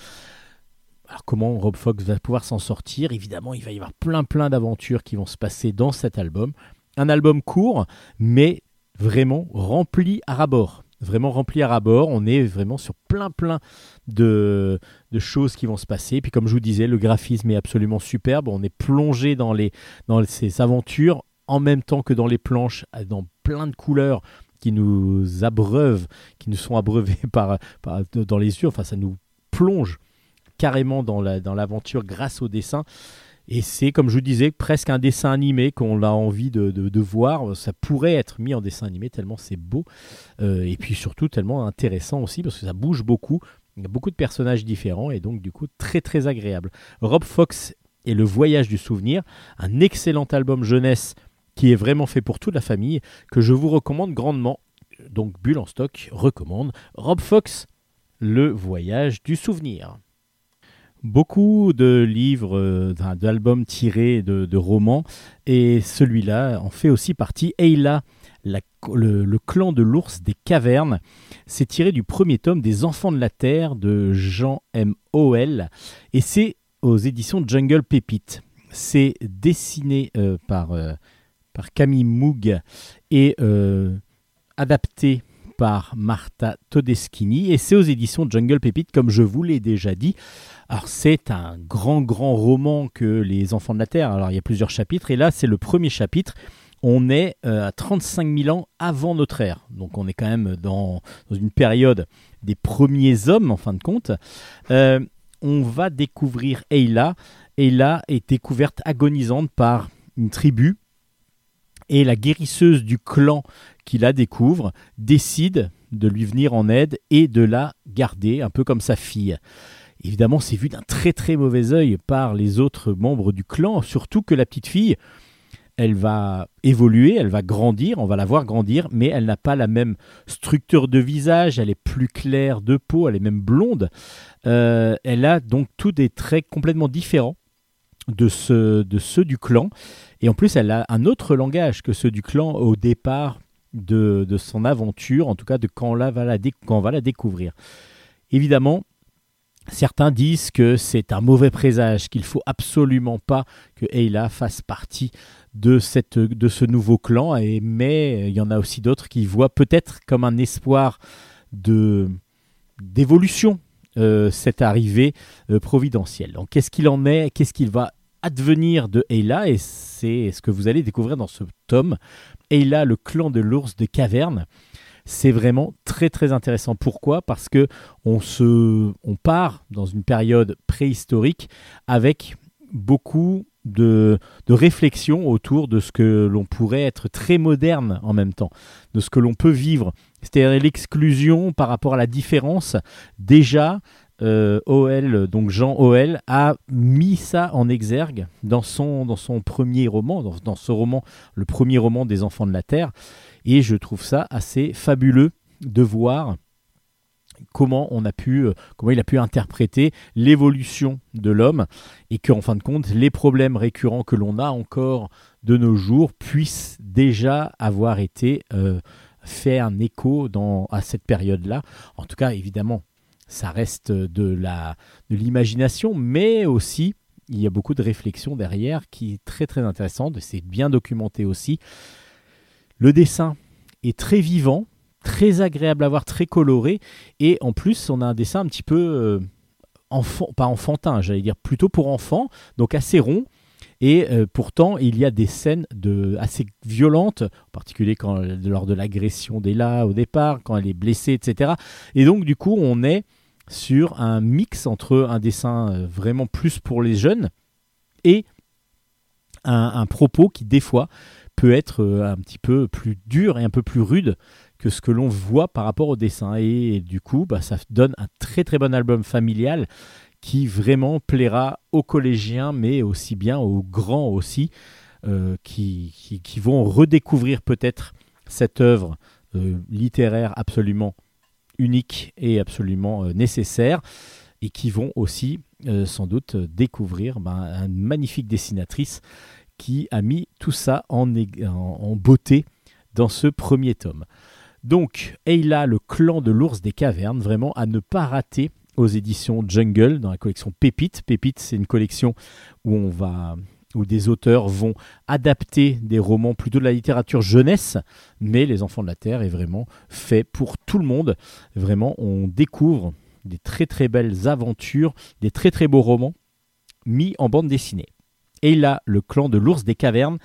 Alors comment Rob Fox va pouvoir s'en sortir? Évidemment, il va y avoir plein plein d'aventures qui vont se passer dans cet album. Un album court, mais vraiment rempli à rabord vraiment rempli à rabord. On est vraiment sur plein plein de, choses qui vont se passer. Puis comme je vous disais, le graphisme est absolument superbe. On est plongé dans, les, dans ces aventures en même temps que dans les planches, dans plein de couleurs qui nous abreuvent, qui nous sont abreuvées par, dans les yeux. Enfin, ça nous plonge carrément dans l'aventure grâce au dessin. Et c'est, comme je vous disais, presque un dessin animé qu'on a envie de, voir. Ça pourrait être mis en dessin animé tellement c'est beau. Euh, et puis surtout tellement intéressant aussi parce que ça bouge beaucoup. Il y a beaucoup de personnages différents et donc du coup très très agréable. Rob Fox et le voyage du souvenir, un excellent album jeunesse qui est vraiment fait pour toute la famille, que je vous recommande grandement. Donc Bulle en stock recommande Rob Fox, le voyage du souvenir beaucoup de livres, euh, d'albums tirés de, romans, et celui-là en fait aussi partie. Eila, le, clan de l'ours des cavernes, c'est tiré du premier tome des Enfants de la Terre de Jean M. O.L. et c'est aux éditions Jungle Pépite. C'est dessiné euh, par, euh, par Camille Moog et adapté par Marta Todeschini et c'est aux éditions Jungle Pépite comme je vous l'ai déjà dit. Alors c'est un grand grand roman que les enfants de la Terre, alors il y a plusieurs chapitres et là c'est le premier chapitre. On est euh, à 35 000 ans avant notre ère, donc on est quand même dans, une période des premiers hommes en fin de compte. Euh, on va découvrir Eila. Eila est découverte agonisante par une tribu et la guérisseuse du clan qui la découvre décide de lui venir en aide et de la garder, un peu comme sa fille. Évidemment, c'est vu d'un très très mauvais œil par les autres membres du clan, surtout que la petite fille, elle va évoluer, elle va grandir, on va la voir grandir, mais elle n'a pas la même structure de visage, elle est plus claire de peau, elle est même blonde. Euh, elle a donc tous des traits complètement différents de, ce, de ceux du clan. Et en plus, elle a un autre langage que ceux du clan au départ de, son aventure, en tout cas de quand, on va la découvrir. Évidemment, certains disent que c'est un mauvais présage, qu'il faut absolument pas que Ayla fasse partie de, cette, de ce nouveau clan, mais il y en a aussi d'autres qui voient peut-être comme un espoir d'évolution euh, cette arrivée euh, providentielle. Donc qu'est-ce qu'il en est? Qu'est-ce qu'il va advenir de Ayla Et c'est ce que vous allez découvrir dans ce tome. Ayla, le clan de l'ours de caverne. C'est vraiment très très intéressant. Pourquoi? Parce que on se, on part dans une période préhistorique avec beaucoup de, de réflexion autour de ce que l'on pourrait être très moderne en même temps, de ce que l'on peut vivre. C'est-à-dire l'exclusion par rapport à la différence. Déjà, euh, donc Jean OL, a mis ça en exergue dans son, dans son premier roman, dans, ce roman, le premier roman des Enfants de la Terre. Et je trouve ça assez fabuleux de voir comment on a pu, euh, comment il a pu interpréter l'évolution de l'homme et qu'en fin de compte, les problèmes récurrents que l'on a encore de nos jours puissent déjà avoir été euh, fait un écho à cette période-là. En tout cas, évidemment, ça reste de la de l'imagination, mais aussi il y a beaucoup de réflexion derrière qui est très très intéressante. C'est bien documenté aussi. Le dessin est très vivant, très agréable à voir, très coloré, et en plus on a un dessin un petit peu euh, enfant, pas enfantin, j'allais dire plutôt pour enfants, donc assez rond et euh, pourtant, il y a des scènes de, assez violentes, en particulier lors de l'agression d'Ella au départ, quand elle est blessée, etc. Et donc, du coup, on est sur un mix entre un dessin euh, vraiment plus pour les jeunes et un, propos qui, des fois, peut être euh, un petit peu plus dur et un peu plus rude que ce que l'on voit par rapport au dessin. Et, du coup, bah, ça donne un très très bon album familial qui vraiment plaira aux collégiens, mais aussi bien aux grands aussi, euh, qui, vont redécouvrir peut-être cette œuvre littéraire absolument unique et absolument euh, nécessaire, et qui vont aussi sans doute découvrir ben, une magnifique dessinatrice qui a mis tout ça en, en beauté dans ce premier tome. Donc, Eila, le clan de l'ours des cavernes, vraiment à ne pas rater aux éditions Jungle dans la collection Pépite. Pépite, c'est une collection où on va où des auteurs vont adapter des romans plutôt de la littérature jeunesse, mais Les Enfants de la Terre est vraiment fait pour tout le monde. Vraiment, on découvre des très très belles aventures, des très très beaux romans mis en bande dessinée. Et là, le clan de l'ours des cavernes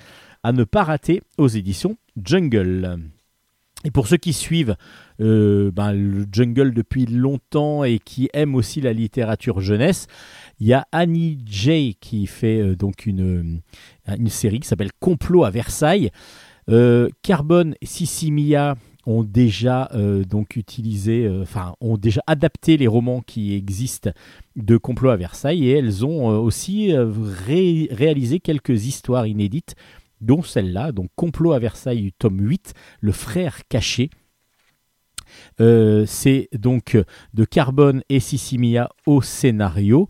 à ne pas rater aux éditions Jungle. Et pour ceux qui suivent euh, ben, le jungle depuis longtemps et qui aiment aussi la littérature jeunesse, il y a Annie J qui fait euh, donc une, euh, une série qui s'appelle Complot à Versailles. Carbone et Sissimia ont déjà adapté les romans qui existent de Complot à Versailles et elles ont aussi réalisé quelques histoires inédites dont celle-là, donc Complot à Versailles, tome 8, Le frère caché. Euh, c'est donc de Carbone et Sissimia au scénario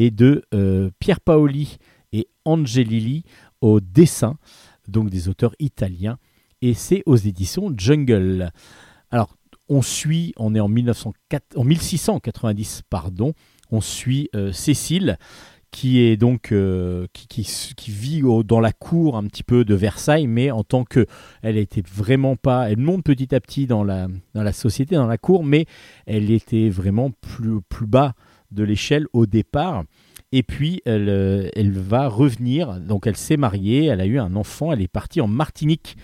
et de euh, Pierre Paoli et Angelilli au dessin, donc des auteurs italiens, et c'est aux éditions Jungle. Alors, on suit, on est en, 1904, en 1690, pardon, on suit euh, Cécile qui est donc euh, qui, qui, vit dans la cour un petit peu de Versailles, mais en tant que elle était vraiment pas, elle monte petit à petit dans la dans la société, dans la cour, mais elle était vraiment plus plus bas de l'échelle au départ. Et puis elle, euh, elle va revenir, donc elle s'est mariée, elle a eu un enfant, elle est partie en Martinique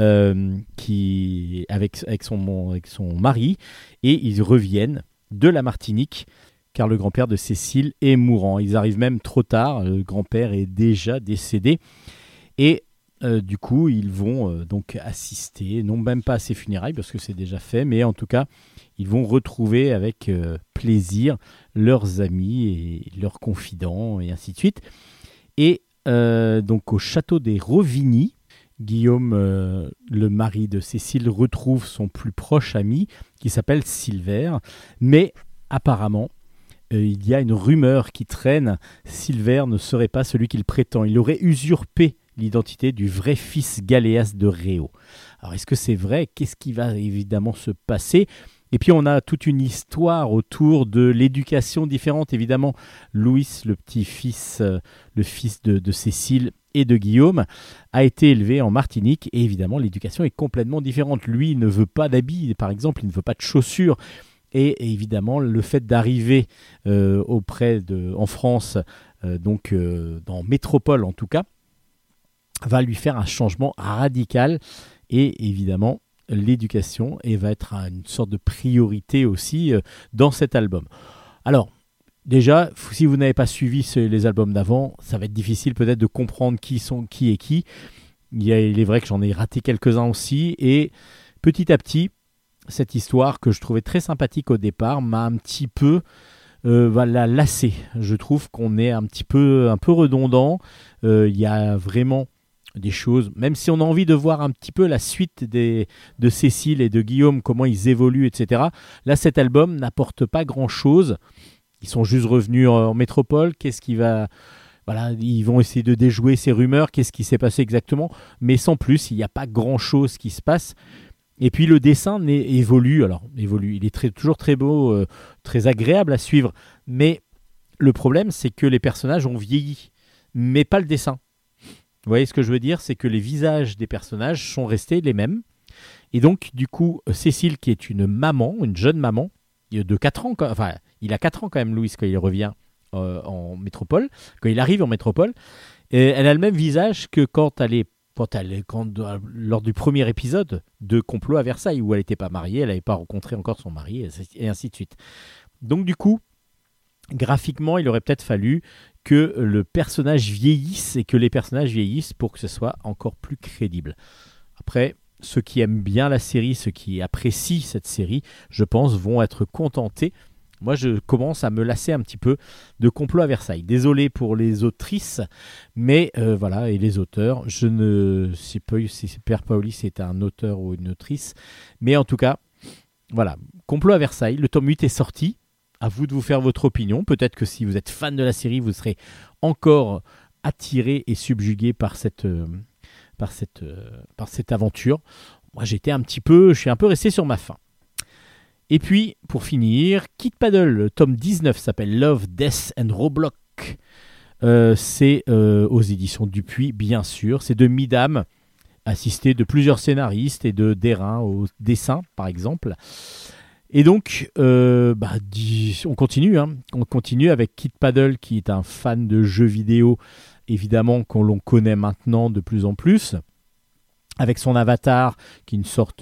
euh, qui, avec, avec, son, avec son mari, et ils reviennent de la Martinique car le grand-père de Cécile est mourant. Ils arrivent même trop tard, le grand-père est déjà décédé. Et euh, du coup, ils vont euh, donc assister, non même pas à ses funérailles parce que c'est déjà fait, mais en tout cas, ils vont retrouver avec euh, plaisir leurs amis et leurs confidents et ainsi de suite. Et donc au château des Rovigny, Guillaume, le mari de Cécile, retrouve son plus proche ami qui s'appelle Silver, mais apparemment, il y a une rumeur qui traîne. Silver ne serait pas celui qu'il prétend. Il aurait usurpé l'identité du vrai fils Galéas de Réo. Alors est-ce que c'est vrai? Qu'est-ce qui va évidemment se passer? Et puis on a toute une histoire autour de l'éducation différente. Évidemment, Louis, le petit-fils, euh, le fils de, Cécile et de Guillaume, a été élevé en Martinique. Et évidemment, l'éducation est complètement différente. Lui, ne veut pas d'habits, par exemple, il ne veut pas de chaussures. Et, évidemment, le fait d'arriver euh, auprès de, en France, euh, donc euh, dans métropole en tout cas, va lui faire un changement radical. Et évidemment, l'éducation et va être une sorte de priorité aussi dans cet album. Alors, déjà, si vous n'avez pas suivi les albums d'avant, ça va être difficile peut-être de comprendre qui sont qui et qui. Il, est vrai que j'en ai raté quelques-uns aussi. Et petit à petit, cette histoire que je trouvais très sympathique au départ m'a un petit peu euh, voilà, lassé. Je trouve qu'on est un petit peu, un peu redondant. Euh, il y a vraiment des choses, même si on a envie de voir un petit peu la suite de Cécile et de Guillaume, comment ils évoluent, etc. Là, cet album n'apporte pas grand-chose. Ils sont juste revenus en métropole. Qu'est-ce qui va... Voilà, ils vont essayer de déjouer ces rumeurs. Qu'est-ce qui s'est passé exactement? Mais sans plus, il n'y a pas grand-chose qui se passe. Et puis le dessin évolue, alors évolue, il est toujours très beau, euh, très agréable à suivre, mais le problème c'est que les personnages ont vieilli, mais pas le dessin. Vous voyez ce que je veux dire C'est que les visages des personnages sont restés les mêmes. Et donc du coup, Cécile qui est une maman, une jeune maman, de 4 ans, enfin il a 4 ans quand même Louis quand il revient euh, en métropole, quand il arrive en métropole, et elle a le même visage que quand elle est elle, lors du premier épisode de Complot à Versailles, où elle n'était pas mariée, elle n'avait pas rencontré encore son mari, et ainsi de suite. Donc du coup, graphiquement, il aurait peut-être fallu que le personnage vieillisse et que les personnages vieillissent pour que ce soit encore plus crédible. Après, ceux qui aiment bien la série, ceux qui apprécient cette série, je pense, vont être contentés moi, je commence à me lasser un petit peu de complot à Versailles. Désolé pour les autrices, mais euh, voilà, et les auteurs. Je ne sais pas si Père Paoli c'est un auteur ou une autrice, mais en tout cas, voilà, complot à Versailles. Le tome 8 est sorti. À vous de vous faire votre opinion. Peut-être que si vous êtes fan de la série, vous serez encore attiré et subjugué par cette, euh, par cette, euh, par cette aventure. Moi, j'étais un petit peu, je suis un peu resté sur ma faim. Et puis, pour finir, Kid Paddle, le tome 19 s'appelle Love, Death and Roblox. Euh, c'est aux éditions Dupuis, bien sûr. C'est de Midam, assisté de plusieurs scénaristes et de Dérin au dessin, par exemple. Et donc, euh, bah, on continue. Hein. On continue avec Kid Paddle, qui est un fan de jeux vidéo, évidemment, qu'on l'on connaît maintenant de plus en plus avec son avatar,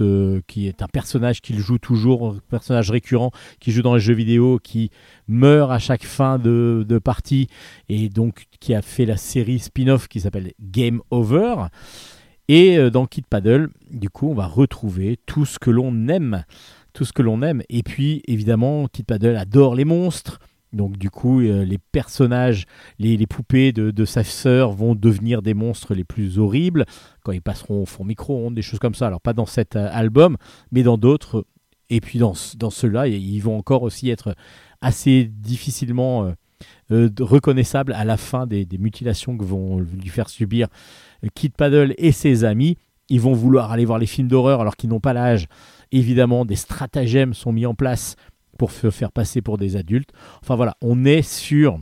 euh, qui est un personnage qu'il joue toujours, un personnage récurrent, qui joue dans les jeux vidéo, qui meurt à chaque fin de, de partie, et donc qui a fait la série spin-off qui s'appelle Game Over. Et euh, dans Kid Paddle, du coup, on va retrouver tout ce que l'on aime, tout ce que l'on aime. Et puis, évidemment, Kid Paddle adore les monstres. Donc du coup, euh, les personnages, les, poupées de, sa sœur vont devenir des monstres les plus horribles quand ils passeront au fond micro-ondes, des choses comme ça. Alors pas dans cet euh, album, mais dans d'autres. Et puis dans, dans ceux-là, ils vont encore aussi être assez difficilement euh, reconnaissables à la fin des, mutilations que vont lui faire subir Kid Paddle et ses amis. Ils vont vouloir aller voir les films d'horreur alors qu'ils n'ont pas l'âge. Évidemment, des stratagèmes sont mis en place pour se faire passer pour des adultes. Enfin voilà, on est sur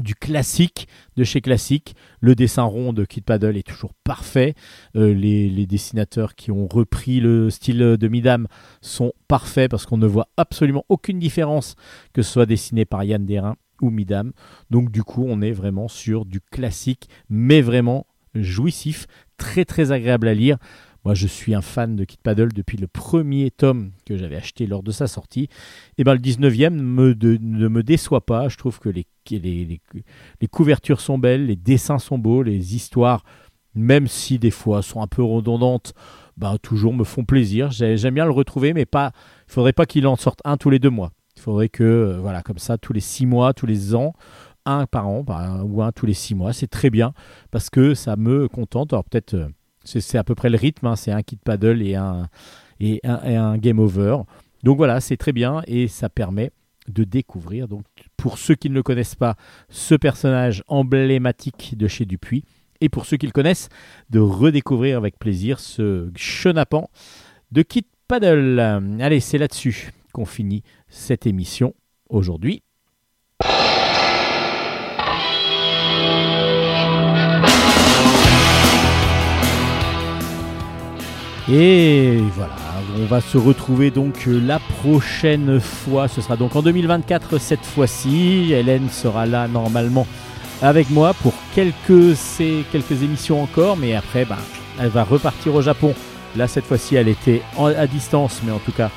du classique de chez classique. Le dessin rond de Kid Paddle est toujours parfait. Euh, les, dessinateurs qui ont repris le style de Midam sont parfaits parce qu'on ne voit absolument aucune différence que ce soit dessiné par Yann Derin ou Midam. Donc du coup, on est vraiment sur du classique, mais vraiment jouissif, très très agréable à lire. Moi, je suis un fan de Kid Paddle depuis le premier tome que j'avais acheté lors de sa sortie. Et ben, le 19e ne me déçoit pas. Je trouve que les, couvertures sont belles, les dessins sont beaux, les histoires, même si des fois sont un peu redondantes, ben, toujours me font plaisir. J'aime bien le retrouver, mais pas. Il faudrait pas qu'il en sorte un tous les deux mois. Il faudrait que, euh, voilà, comme ça, tous les six mois, tous les ans, un par an, ou un tous les six mois, c'est très bien parce que ça me contente. Alors peut-être. Euh, c'est à peu près le rythme, hein. c'est un kit paddle et un, et un, game over. Donc voilà, c'est très bien et ça permet de découvrir, donc pour ceux qui ne le connaissent pas, ce personnage emblématique de chez Dupuis, et pour ceux qui le connaissent, de redécouvrir avec plaisir ce chenapan de Kit Paddle. Allez, c'est là-dessus qu'on finit cette émission aujourd'hui. Et voilà, on va se retrouver donc euh, la prochaine fois. Ce sera donc en 2024 cette fois-ci. Hélène sera là normalement avec moi pour quelques, quelques émissions encore. Mais après, bah, elle va repartir au Japon. Là, cette fois-ci, elle était à distance, mais en tout cas,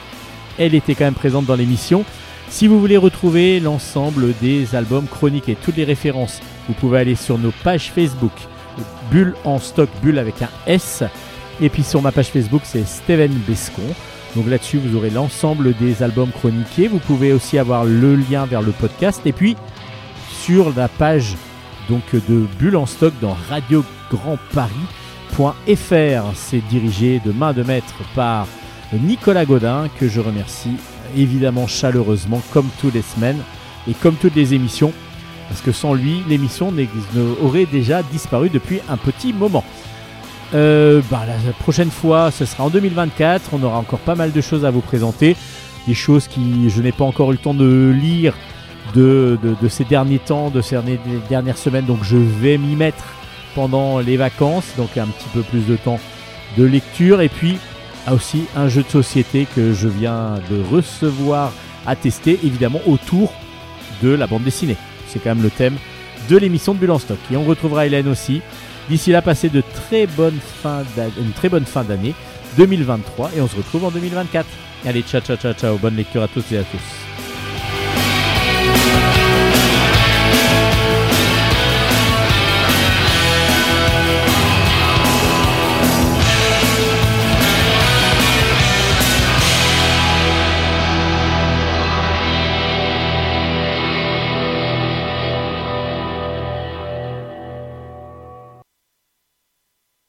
elle était quand même présente dans l'émission. Si vous voulez retrouver l'ensemble des albums chroniques et toutes les références, vous pouvez aller sur nos pages Facebook. Bulle en stock, bulle avec un S. Et puis sur ma page Facebook, c'est Steven Bescon. Donc là-dessus, vous aurez l'ensemble des albums chroniqués. Vous pouvez aussi avoir le lien vers le podcast. Et puis sur la page donc de Bulle en stock dans radiograndparis.fr. C'est dirigé de main de maître par Nicolas Godin que je remercie évidemment chaleureusement comme toutes les semaines et comme toutes les émissions parce que sans lui l'émission aurait déjà disparu depuis un petit moment. Euh, bah, la prochaine fois, ce sera en 2024. On aura encore pas mal de choses à vous présenter. Des choses qui je n'ai pas encore eu le temps de lire de, ces derniers temps, de ces dernières semaines. Donc je vais m'y mettre pendant les vacances. Donc un petit peu plus de temps de lecture. Et puis aussi un jeu de société que je viens de recevoir à tester, évidemment autour de la bande dessinée. C'est quand même le thème de l'émission de Bulle Stock. Et on retrouvera Hélène aussi D'ici là, passez de très bonnes fin une très bonne fin d'année 2023 et on se retrouve en 2024. Allez, ciao, ciao, ciao, ciao. Bonne lecture à tous et à tous.